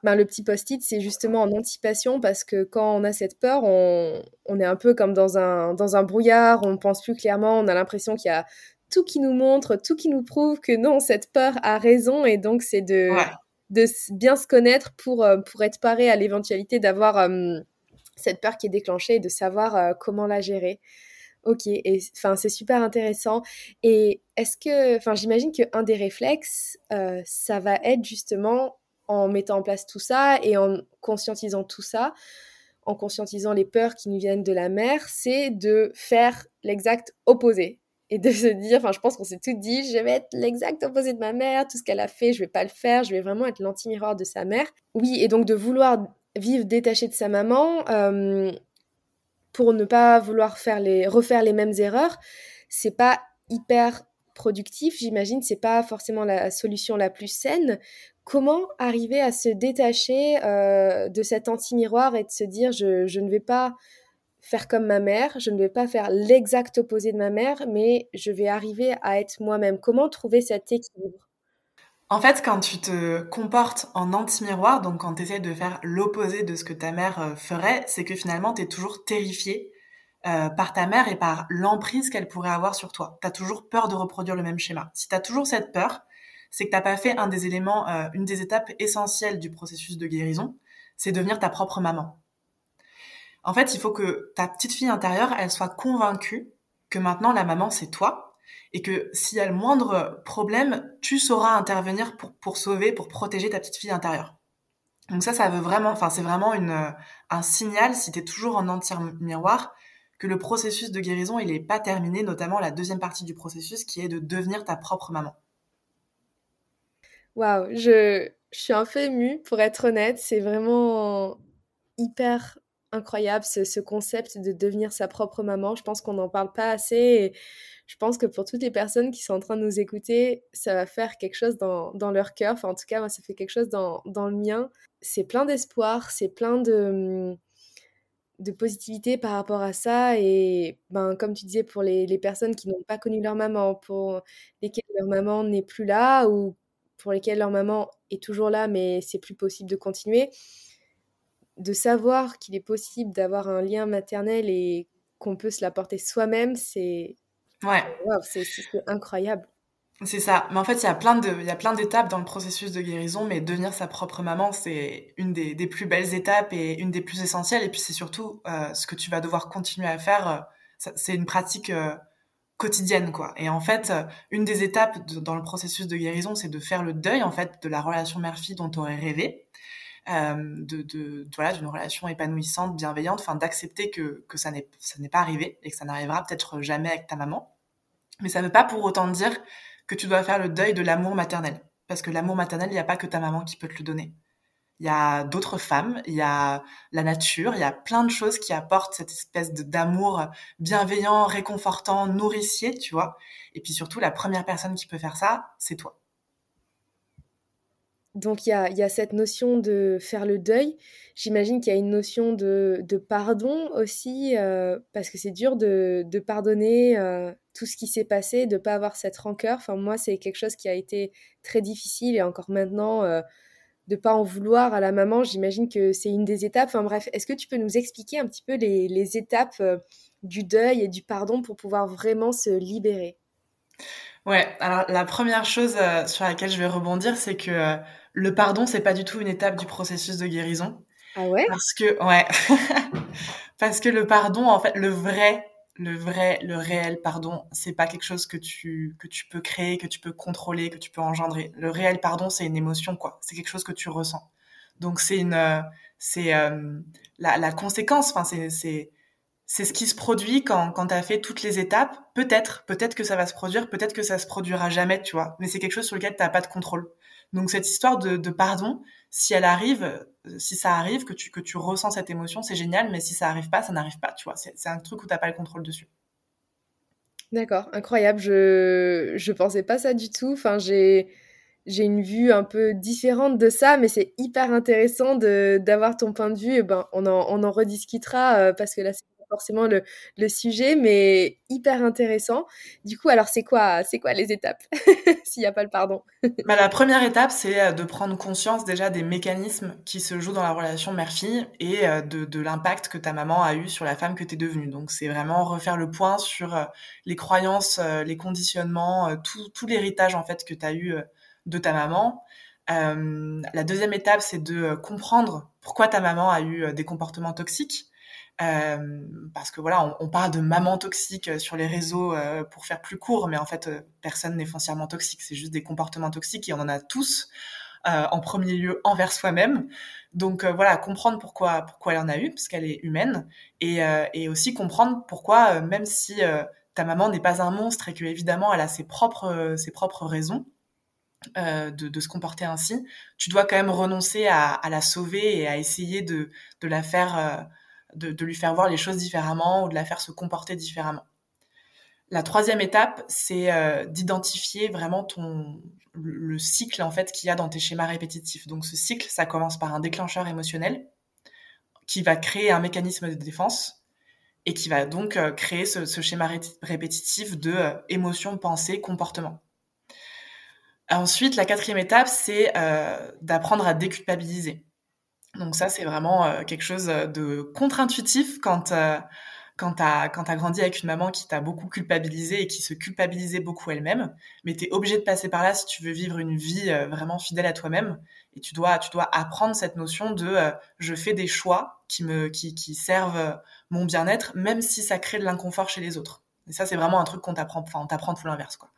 ben, le petit post-it, c'est justement en anticipation, parce que quand on a cette peur, on, on est un peu comme dans un, dans un brouillard, on ne pense plus clairement, on a l'impression qu'il y a tout qui nous montre, tout qui nous prouve que non, cette peur a raison, et donc c'est de... de bien se connaître pour, euh, pour être paré à l'éventualité d'avoir cette peur qui est déclenchée et de savoir euh, comment la gérer. Ok, enfin c'est super intéressant. Et est-ce que, enfin j'imagine qu'un des réflexes, euh, ça va être justement en mettant en place tout ça et en conscientisant tout ça, en conscientisant les peurs qui nous viennent de la mère, c'est de faire l'exact opposé et de se dire, enfin je pense qu'on s'est tout dit, je vais être l'exact opposé de ma mère, tout ce qu'elle a fait, je vais pas le faire, je vais vraiment être l'anti-miroir de sa mère. Oui, et donc de vouloir vivre détaché de sa maman euh, pour ne pas vouloir faire les, refaire les mêmes erreurs, c'est pas hyper productif, j'imagine, c'est pas forcément la solution la plus saine. Comment arriver à se détacher euh, de cet anti-miroir et de se dire je, je, ne vais pas faire comme ma mère, je ne vais pas faire l'exact opposé de ma mère, mais je vais arriver à être moi-même? Comment trouver cet équilibre? En fait, quand tu te comportes en anti-miroir, donc quand tu essaies de faire l'opposé de ce que ta mère euh, ferait, c'est que finalement, tu es toujours terrifié euh, par ta mère et par l'emprise qu'elle pourrait avoir sur toi. Tu as toujours peur de reproduire le même schéma. Si tu as toujours cette peur, c'est que tu pas fait un des éléments, euh, une des étapes essentielles du processus de guérison, c'est devenir ta propre maman. En fait, il faut que ta petite fille intérieure, elle soit convaincue que maintenant la maman c'est toi et que s'il y a le moindre problème, tu sauras intervenir pour, pour sauver, pour protéger ta petite fille intérieure. Donc ça, ça veut vraiment, enfin c'est vraiment une, un signal, si tu es toujours en entier miroir, que le processus de guérison, il n'est pas terminé, notamment la deuxième partie du processus qui est de devenir ta propre maman. Waouh, je, je suis un peu émue, pour être honnête. C'est vraiment hyper incroyable ce, ce, concept de devenir sa propre maman. Je pense qu'on n'en parle pas assez. Je pense que pour toutes les personnes qui sont en train de nous écouter, ça va faire quelque chose dans, leur cœur. Enfin, en tout cas, moi, ça fait quelque chose dans, le mien. C'est plein d'espoir, c'est plein de, de positivité par rapport à ça. Et ben, comme tu disais, pour les personnes qui n'ont pas connu leur maman, pour lesquelles leur maman n'est plus là ou pour lesquelles leur maman est toujours là, mais c'est plus possible de continuer, de savoir qu'il est possible d'avoir un lien maternel et qu'on peut se l'apporter soi-même, c'est ouais. c'est incroyable. C'est ça. Mais en fait, il y a plein de, il y a plein d'étapes dans le processus de guérison, mais devenir sa propre maman, c'est une des, des, plus belles étapes et une des plus essentielles. Et puis, c'est surtout euh, ce que tu vas devoir continuer à faire. Euh, c'est une pratique euh, quotidienne quoi. Et en fait, une des étapes dans le processus de guérison, c'est de faire le deuil en fait de la relation mère-fille dont tu aurais rêvé. De, de, voilà d'une relation épanouissante, bienveillante, enfin d'accepter que, que ça n'est ça n'est pas arrivé et que ça n'arrivera peut-être jamais avec ta maman. Mais ça ne veut pas pour autant dire que tu dois faire le deuil de l'amour maternel, parce que l'amour maternel, il n'y a pas que ta maman qui peut te le donner il y a d'autres femmes, il y a la nature, il y a plein de choses qui apportent cette espèce d'amour bienveillant, réconfortant, nourricier, tu vois. Et puis surtout, la première personne qui peut faire ça, c'est toi. Donc il y a, cette notion de faire le deuil. J'imagine qu'il y a une notion de, pardon aussi, euh, parce que c'est dur de, pardonner euh, tout ce qui s'est passé, de ne pas avoir cette rancœur. Enfin, moi, c'est quelque chose qui a été très difficile et encore maintenant, euh, de pas en vouloir à la maman. J'imagine que c'est une des étapes. Enfin bref, est-ce que tu peux nous expliquer un petit peu les, étapes du deuil et du pardon pour pouvoir vraiment se libérer? Ouais, alors la première chose sur laquelle je vais rebondir, c'est que le pardon, c'est pas du tout une étape du processus de guérison. Ah ouais? Parce que, ouais, parce que le pardon, en fait, le vrai le vrai, le réel, pardon, c'est pas quelque chose que tu que tu peux créer, que tu peux contrôler, que tu peux engendrer. Le réel pardon, c'est une émotion, quoi. C'est quelque chose que tu ressens. Donc c'est une, euh, c'est euh, la, la, conséquence. Enfin, c'est c'est c'est ce qui se produit quand quand t'as fait toutes les étapes. Peut-être, peut-être que ça va se produire, peut-être que ça se produira jamais, tu vois. Mais c'est quelque chose sur lequel t'as pas de contrôle. Donc cette histoire de, pardon, si elle arrive, euh, si ça arrive, que tu, que tu ressens cette émotion, c'est génial, mais si ça arrive pas, ça n'arrive pas, tu vois. C'est un truc où t'as pas le contrôle dessus. D'accord, incroyable. Je je pensais pas ça du tout. Enfin, j'ai j'ai une vue un peu différente de ça, mais c'est hyper intéressant d'avoir ton point de vue. Et ben, on en, on en rediscutera euh, parce que là, c'est forcément le, sujet, mais hyper intéressant. Du coup, alors c'est quoi, c'est quoi les étapes s'il n'y a pas le pardon? Bah, La première étape, c'est euh, de prendre conscience déjà des mécanismes qui se jouent dans la relation mère-fille et euh, de, l'impact que ta maman a eu sur la femme que tu es devenue. Donc c'est vraiment refaire le point sur euh, les croyances, les conditionnements, tout, tout l'héritage en fait que tu as eu de ta maman. La deuxième étape, c'est de comprendre pourquoi ta maman a eu des comportements toxiques. Euh, parce que voilà, on, on, parle de maman toxique euh, sur les réseaux euh, pour faire plus court, mais en fait, euh, personne n'est foncièrement toxique. C'est juste des comportements toxiques et on en a tous en premier lieu envers soi-même. Donc voilà, comprendre pourquoi pourquoi elle en a eu, parce qu'elle est humaine, et, et aussi comprendre pourquoi, même si ta maman n'est pas un monstre et que évidemment elle a ses propres ses propres raisons, euh, de, de, se comporter ainsi, tu dois quand même renoncer à, à, la sauver et à essayer de, de la faire de, de, lui faire voir les choses différemment ou de la faire se comporter différemment. La troisième étape, c'est euh, d'identifier vraiment ton le, cycle en fait qu'il y a dans tes schémas répétitifs. Donc ce cycle, ça commence par un déclencheur émotionnel qui va créer un mécanisme de défense et qui va donc euh, créer ce, ce, schéma ré répétitif de euh, émotion, pensée, comportement. Ensuite, la quatrième étape, c'est euh, d'apprendre à déculpabiliser. Donc ça, c'est vraiment euh, quelque chose de contre-intuitif quand euh, quand quand as grandi avec une maman qui t'a beaucoup culpabilisé et qui se culpabilisait beaucoup elle-même, mais t'es obligé de passer par là si tu veux vivre une vie euh, vraiment fidèle à toi-même. Et tu dois tu dois apprendre cette notion de euh, je fais des choix qui me qui qui servent mon bien-être, même si ça crée de l'inconfort chez les autres. Et ça, c'est vraiment un truc qu'on t'apprend, enfin, on t'apprend tout l'inverse, quoi,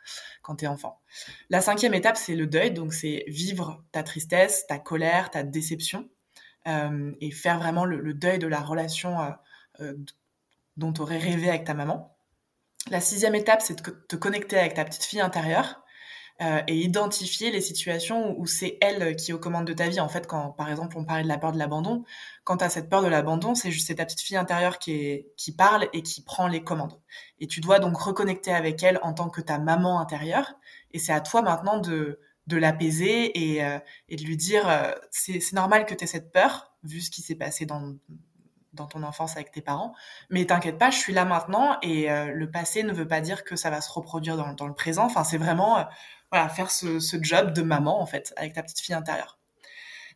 quand t'es enfant. La cinquième étape, c'est le deuil. Donc, c'est vivre ta tristesse, ta colère, ta déception, euh, et faire vraiment le, deuil de la relation euh, euh, dont tu aurais rêvé avec ta maman. La sixième étape, c'est de te connecter avec ta petite fille intérieure euh, et identifier les situations où c'est elle qui est aux commandes de ta vie. En fait, quand par exemple on parlait de la peur de l'abandon, quand tu as cette peur de l'abandon, c'est juste ta petite fille intérieure qui, qui parle et qui prend les commandes. Et tu dois donc reconnecter avec elle en tant que ta maman intérieure. Et c'est à toi maintenant de, de l'apaiser et, euh, et de lui dire euh, c'est normal que tu aies cette peur, vu ce qui s'est passé dans, dans ton enfance avec tes parents. Mais t'inquiète pas, je suis là maintenant et le passé ne veut pas dire que ça va se reproduire dans, dans le présent. Enfin, c'est vraiment voilà, faire ce, ce, job de maman, en fait, avec ta petite fille intérieure.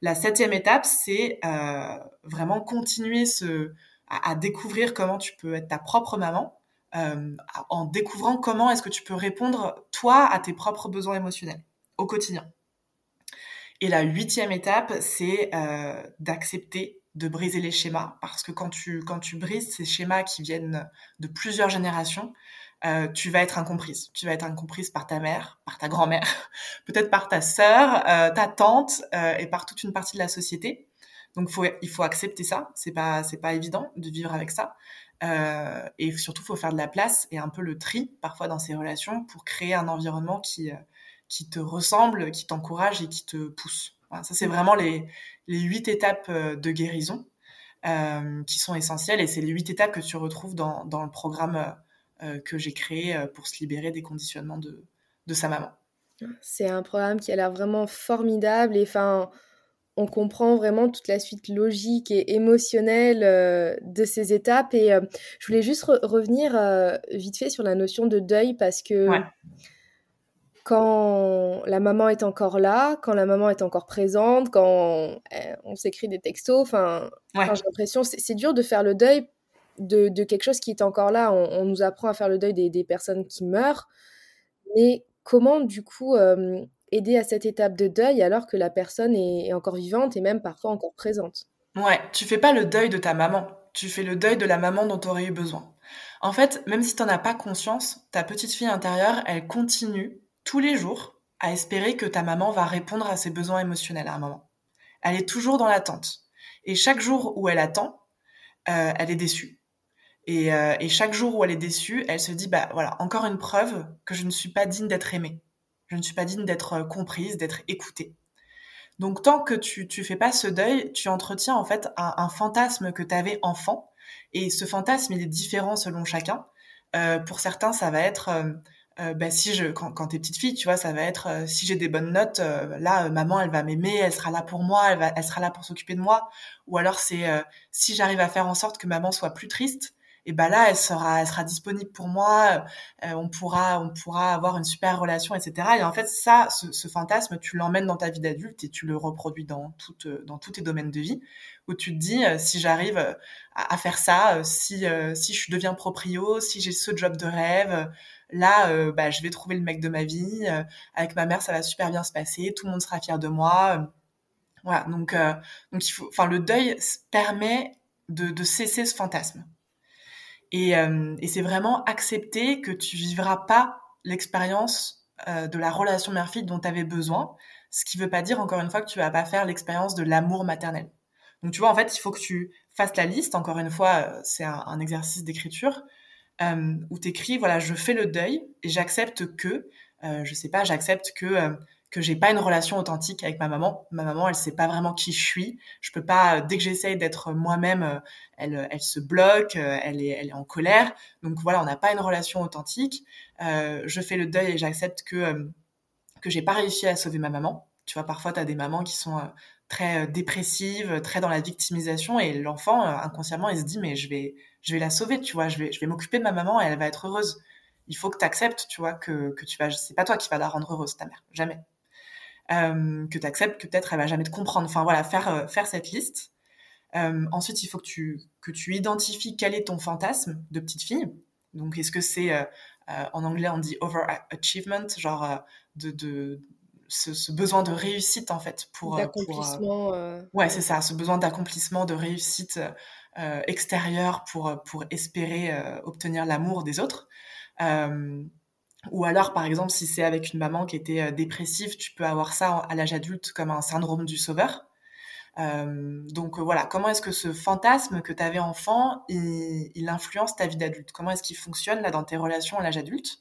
La septième étape, c'est euh, vraiment continuer ce, à, découvrir comment tu peux être ta propre maman, euh, en découvrant comment est-ce que tu peux répondre, toi, à tes propres besoins émotionnels au quotidien. Et la huitième étape, c'est euh, d'accepter de briser les schémas, parce que quand tu, quand tu brises ces schémas qui viennent de plusieurs générations, euh, tu vas être incomprise. Tu vas être incomprise par ta mère, par ta grand-mère, peut-être par ta sœur, euh, ta tante et par toute une partie de la société. Donc faut, il faut accepter ça. C'est pas c'est pas évident de vivre avec ça. et surtout, faut faire de la place et un peu le tri parfois dans ces relations pour créer un environnement qui qui te ressemble, qui t'encourage et qui te pousse. Voilà, ça c'est vraiment les les huit étapes de guérison qui sont essentielles et c'est les huit étapes que tu retrouves dans dans le programme euh, que j'ai créé euh, pour se libérer des conditionnements de, de sa maman. C'est un programme qui a l'air vraiment formidable et enfin, on comprend vraiment toute la suite logique et émotionnelle euh, de ces étapes. Et je voulais juste revenir vite fait sur la notion de deuil parce que quand la maman est encore là, quand la maman est encore présente, quand on s'écrit des textos, enfin, j'ai l'impression c'est dur de faire le deuil de, quelque chose qui est encore là. On, nous apprend à faire le deuil des, personnes qui meurent. Mais comment, du coup, euh, aider à cette étape de deuil alors que la personne est, encore vivante et même parfois encore présente? Ouais, tu fais pas le deuil de ta maman. Tu fais le deuil de la maman dont tu aurais eu besoin. En fait, même si tu n'en as pas conscience, ta petite fille intérieure, elle continue tous les jours à espérer que ta maman va répondre à ses besoins émotionnels à un moment. Elle est toujours dans l'attente. Et chaque jour où elle attend, euh, elle est déçue. Et, euh, et, chaque jour où elle est déçue, elle se dit, bah voilà, encore une preuve que je ne suis pas digne d'être aimée. Je ne suis pas digne d'être euh, comprise, d'être écoutée. Donc tant que tu tu fais pas ce deuil, tu entretiens en fait un, fantasme que tu avais enfant. Et ce fantasme, il est différent selon chacun. Pour certains, ça va être, euh, euh bah, si je, quand, quand t'es petite fille, tu vois, ça va être, si j'ai des bonnes notes, là, maman, elle va m'aimer, elle sera là pour moi, elle, va, elle sera là pour s'occuper de moi. Ou alors c'est, si j'arrive à faire en sorte que maman soit plus triste, et ben là elle sera elle sera disponible pour moi euh, on pourra on pourra avoir une super relation etc et en fait ça ce, ce fantasme tu l'emmènes dans ta vie d'adulte et tu le reproduis dans toute dans tous tes domaines de vie où tu te dis euh, si j'arrive euh, à, faire ça si si je deviens proprio si j'ai ce job de rêve là bah, je vais trouver le mec de ma vie avec ma mère ça va super bien se passer tout le monde sera fier de moi voilà donc donc il faut enfin le deuil permet de, cesser ce fantasme et, euh, c'est vraiment accepter que tu vivras pas l'expérience euh, de la relation mère-fille dont tu avais besoin, ce qui veut pas dire encore une fois que tu vas pas faire l'expérience de l'amour maternel. Donc tu vois, en fait, il faut que tu fasses la liste. Encore une fois, euh, c'est un, exercice d'écriture euh, où tu voilà, je fais le deuil et j'accepte que, euh, je sais pas, j'accepte que euh, que j'ai pas une relation authentique avec ma maman. Ma maman, elle sait pas vraiment qui je suis. Je peux pas, dès que j'essaye d'être moi-même, euh, elle, elle se bloque, euh, elle est, elle est en colère. Donc voilà, on n'a pas une relation authentique. Euh, je fais le deuil et j'accepte que euh, que j'ai pas réussi à sauver ma maman. Tu vois, parfois tu as des mamans qui sont très dépressives, très dans la victimisation et l'enfant inconsciemment il se dit mais je vais je vais la sauver, tu vois, je vais je vais m'occuper de ma maman et elle va être heureuse. Il faut que tu acceptes, tu vois, que que tu vas c'est pas toi qui vas la rendre heureuse ta mère, jamais euh, que tu acceptes que peut-être elle va jamais te comprendre. Enfin voilà, faire euh, faire cette liste. Euh, ensuite, il faut que tu que tu identifies quel est ton fantasme de petite fille. Donc, est-ce que c'est euh, euh, en anglais on dit overachievement, genre de ce, ce, besoin de réussite en fait pour d'accomplissement. ouais, c'est ça, ce besoin d'accomplissement, de réussite extérieur pour, pour espérer obtenir l'amour des autres. ou alors, par exemple, si c'est avec une maman qui était dépressive, tu peux avoir ça à l'âge adulte comme un syndrome du sauveur. Euh, donc voilà, comment est-ce que ce fantasme que tu avais enfant, il, il, influence ta vie d'adulte? Comment est-ce qu'il fonctionne là dans tes relations à l'âge adulte?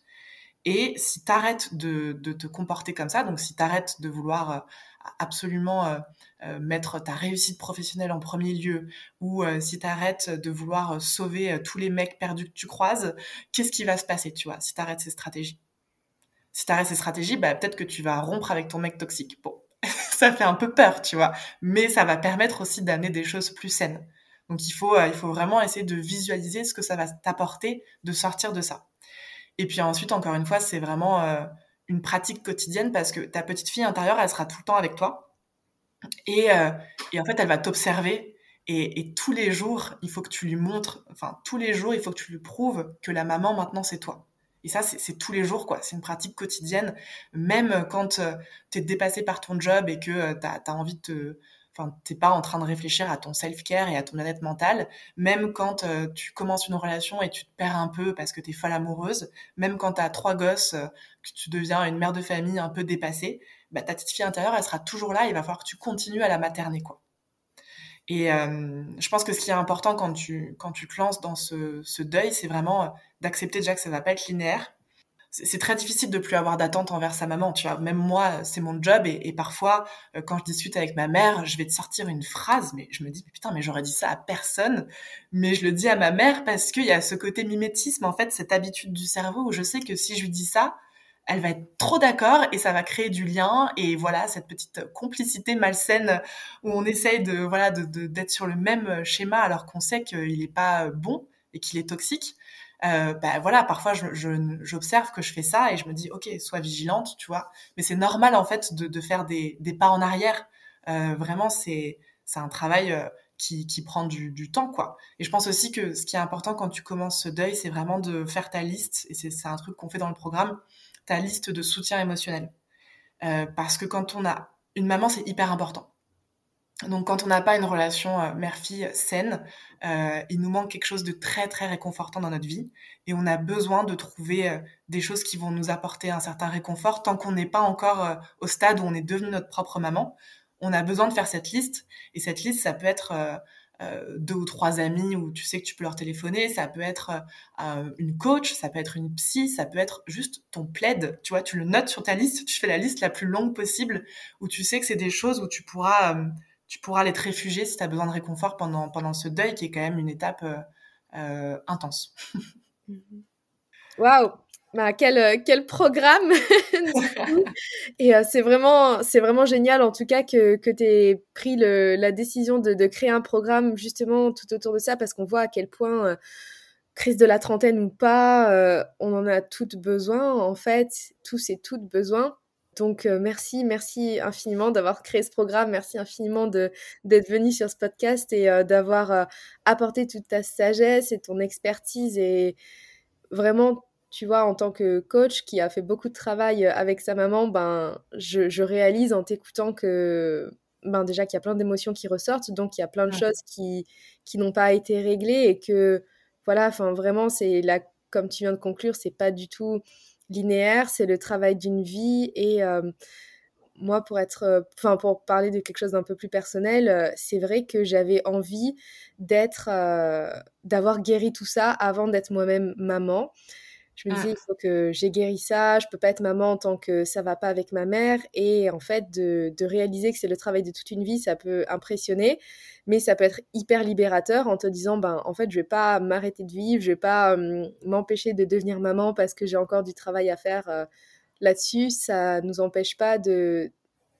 Et si tu arrêtes de, te comporter comme ça, donc si tu arrêtes de vouloir euh, absolument euh, euh, mettre ta réussite professionnelle en premier lieu, ou si tu arrêtes de vouloir sauver tous les mecs perdus que tu croises, qu'est-ce qui va se passer, tu vois, si tu arrêtes ces stratégies? Si tu arrêtes ces stratégies, bah, peut-être que tu vas rompre avec ton mec toxique. Bon, ça fait un peu peur, tu vois. Mais ça va permettre aussi d'amener des choses plus saines. Donc il faut, il faut vraiment essayer de visualiser ce que ça va t'apporter de sortir de ça. Et puis ensuite, encore une fois, c'est vraiment euh, une pratique quotidienne parce que ta petite fille intérieure, elle sera tout le temps avec toi. Et, euh, et en fait, elle va t'observer. Et, tous les jours, il faut que tu lui montres, enfin, tous les jours, il faut que tu lui prouves que la maman, maintenant, c'est toi. Et ça, c'est tous les jours, quoi. C'est une pratique quotidienne. Même quand euh, tu es dépassé par ton job et que tu as, envie de te... Enfin, t'es pas en train de réfléchir à ton self-care et à ton bien-être mental. Même quand euh, tu commences une relation et tu te perds un peu parce que tu es folle amoureuse. Même quand tu as trois gosses, que tu deviens une mère de famille un peu dépassée. Bah, ta petite fille intérieure, elle sera toujours là. Il va falloir que tu continues à la materner, quoi. Et euh, je pense que ce qui est important quand tu, quand tu te lances dans ce, ce deuil, c'est vraiment euh, d'accepter déjà que ça va pas être linéaire. C'est très difficile de plus avoir d'attente envers sa maman, tu vois. Même moi, c'est mon job et, parfois, euh, quand je discute avec ma mère, je vais te sortir une phrase, mais je me dis putain, mais j'aurais dit ça à personne, mais je le dis à ma mère parce qu'il y a ce côté mimétisme, en fait, cette habitude du cerveau où je sais que si je lui dis ça, elle va être trop d'accord et ça va créer du lien et voilà cette petite complicité malsaine où on essaye de voilà de d'être sur le même schéma alors qu'on sait qu'il n'est pas bon et qu'il est toxique. Euh, bah voilà, parfois j'observe que je fais ça et je me dis ok, sois vigilante, tu vois. Mais c'est normal en fait de, de faire des, des pas en arrière. Euh, vraiment, c'est c'est un travail euh, qui, qui prend du, du, temps quoi. Et je pense aussi que ce qui est important quand tu commences ce deuil, c'est vraiment de faire ta liste et c'est, c'est un truc qu'on fait dans le programme ta liste de soutien émotionnel. Euh, parce que quand on a une maman, c'est hyper important. Donc quand on n'a pas une relation euh, mère-fille saine, euh, il nous manque quelque chose de très très réconfortant dans notre vie et on a besoin de trouver euh, des choses qui vont nous apporter un certain réconfort tant qu'on n'est pas encore euh, au stade où on est devenu notre propre maman. On a besoin de faire cette liste et cette liste, ça peut être deux ou trois amis où tu sais que tu peux leur téléphoner, ça peut être une coach, ça peut être une psy, ça peut être juste ton plaid, tu vois, tu le notes sur ta liste, tu fais la liste la plus longue possible où tu sais que c'est des choses où tu pourras tu pourras aller te réfugier si tu as besoin de réconfort pendant pendant ce deuil qui est quand même une étape intense. Waouh, bah, quel, euh, quel programme Et euh, c'est vraiment, vraiment génial en tout cas que, que tu aies pris le, la décision de, de, créer un programme justement tout autour de ça parce qu'on voit à quel point, euh, crise de la trentaine ou pas, euh, on en a toutes besoin en fait, tous et toutes besoin. Donc merci, merci infiniment d'avoir créé ce programme, merci infiniment d'être venu sur ce podcast et d'avoir apporté toute ta sagesse et ton expertise. Et vraiment tu vois, en tant que coach qui a fait beaucoup de travail euh, avec sa maman, ben, je, je réalise en t'écoutant que, ben, déjà qu'il y a plein d'émotions qui ressortent, donc il y a plein de choses qui, qui n'ont pas été réglées et que, voilà, enfin, vraiment, c'est là, comme tu viens de conclure, c'est pas du tout linéaire, c'est le travail d'une vie et, euh, moi, pour être, euh, enfin, pour parler de quelque chose d'un peu plus personnel, c'est vrai que j'avais envie d'être, d'avoir guéri tout ça avant d'être moi-même maman. Je me disais, il faut que j'ai guéri ça, je peux pas être maman tant que ça va pas avec ma mère. Et en fait, de, de réaliser que c'est le travail de toute une vie, ça peut impressionner, mais ça peut être hyper libérateur en te disant, ben, en fait, je vais pas m'arrêter de vivre, je vais pas m'empêcher de devenir maman parce que j'ai encore du travail à faire euh, là-dessus. Ça nous empêche pas de,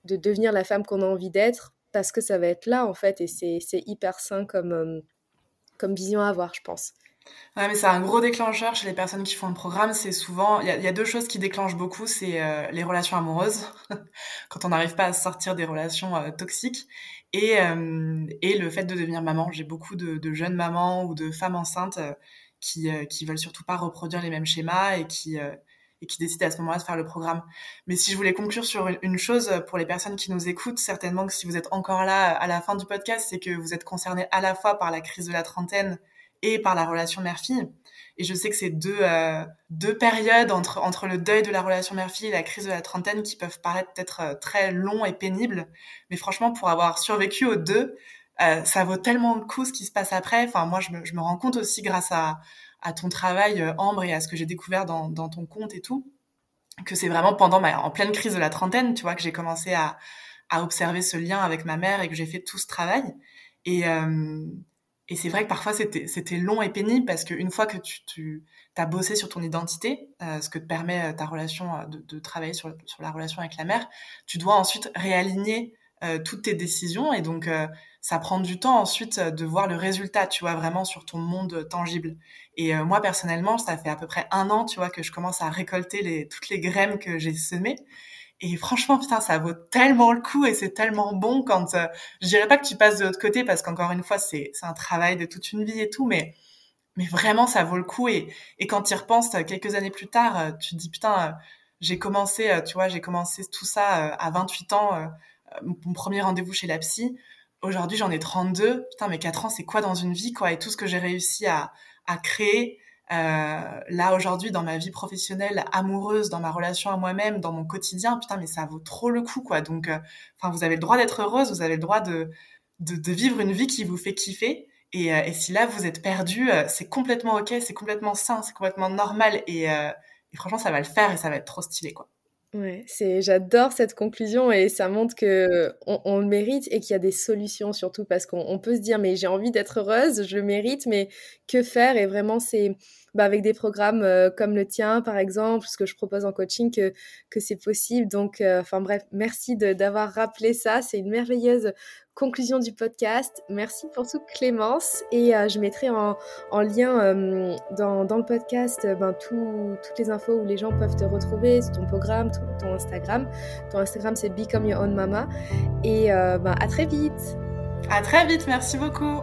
de devenir la femme qu'on a envie d'être parce que ça va être là, en fait, et c'est hyper sain comme, comme vision à avoir, je pense. Ouais, mais c'est un gros déclencheur chez les personnes qui font le programme. C'est souvent, il y, a deux choses qui déclenchent beaucoup, c'est euh, les relations amoureuses, quand on n'arrive pas à sortir des relations euh, toxiques, et, euh, et le fait de devenir maman. J'ai beaucoup de, jeunes mamans ou de femmes enceintes qui, qui veulent surtout pas reproduire les mêmes schémas et qui et qui décide à ce moment-là de faire le programme. Mais si je voulais conclure sur une chose pour les personnes qui nous écoutent, certainement que si vous êtes encore là à la fin du podcast, c'est que vous êtes concernés à la fois par la crise de la trentaine et par la relation mère-fille. Et je sais que c'est deux, euh, deux périodes entre, entre le deuil de la relation mère-fille et la crise de la trentaine qui peuvent paraître peut-être euh, très longs et pénibles. Mais franchement, pour avoir survécu aux deux, euh, ça vaut tellement le coup ce qui se passe après. Enfin, moi, je me, rends compte aussi grâce à, à ton travail, Ambre, et à ce que j'ai découvert dans, ton compte et tout, que c'est vraiment pendant en pleine crise de la trentaine, tu vois, que j'ai commencé à, à observer ce lien avec ma mère et que j'ai fait tout ce travail. Et, et c'est vrai que parfois c'était long et pénible parce qu'une fois que tu, tu as bossé sur ton identité, euh, ce que te permet euh, ta relation euh, de, de, travailler sur, sur la relation avec la mère, tu dois ensuite réaligner euh, toutes tes décisions et donc euh, ça prend du temps ensuite de voir le résultat, tu vois, vraiment sur ton monde tangible. Et euh, moi personnellement, ça fait à peu près un an, tu vois, que je commence à récolter les, toutes les graines que j'ai semées. Et franchement, putain, ça vaut tellement le coup et c'est tellement bon quand, euh, je dirais pas que tu passes de l'autre côté parce qu'encore une fois, c'est, c'est un travail de toute une vie et tout, mais, mais vraiment, ça vaut le coup. Et, et quand tu y repenses euh, quelques années plus tard, euh, tu dis, putain, j'ai commencé, tu vois, j'ai commencé tout ça à 28 ans, mon premier rendez-vous chez la psy. Aujourd'hui, j'en ai 32. Putain, mais 4 ans, c'est quoi dans une vie, quoi? Et tout ce que j'ai réussi à, à créer, euh, là aujourd'hui dans ma vie professionnelle, amoureuse, dans ma relation à moi-même, dans mon quotidien, putain mais ça vaut trop le coup quoi. Donc, euh, enfin vous avez le droit d'être heureuse, vous avez le droit de, de, de vivre une vie qui vous fait kiffer. Et, euh, et si là vous êtes perdu, euh, c'est complètement ok, c'est complètement sain, c'est complètement normal. Et, euh, et franchement ça va le faire et ça va être trop stylé quoi. Ouais, c'est, j'adore cette conclusion et ça montre que on, le mérite et qu'il y a des solutions surtout parce qu'on on peut se dire mais j'ai envie d'être heureuse, je le mérite, mais que faire? Et vraiment c'est bah, avec des programmes euh, comme le tien par exemple, ce que je propose en coaching que c'est possible. Donc euh, enfin bref, merci d'avoir rappelé ça, c'est une merveilleuse conclusion du podcast. Merci pour tout Clémence et euh, je mettrai en, en lien dans, dans, le podcast ben, tout, toutes les infos où les gens peuvent te retrouver, ton programme, ton, ton Instagram. Ton Instagram c'est Become Your Own Mama et ben, à très vite. À très vite, merci beaucoup.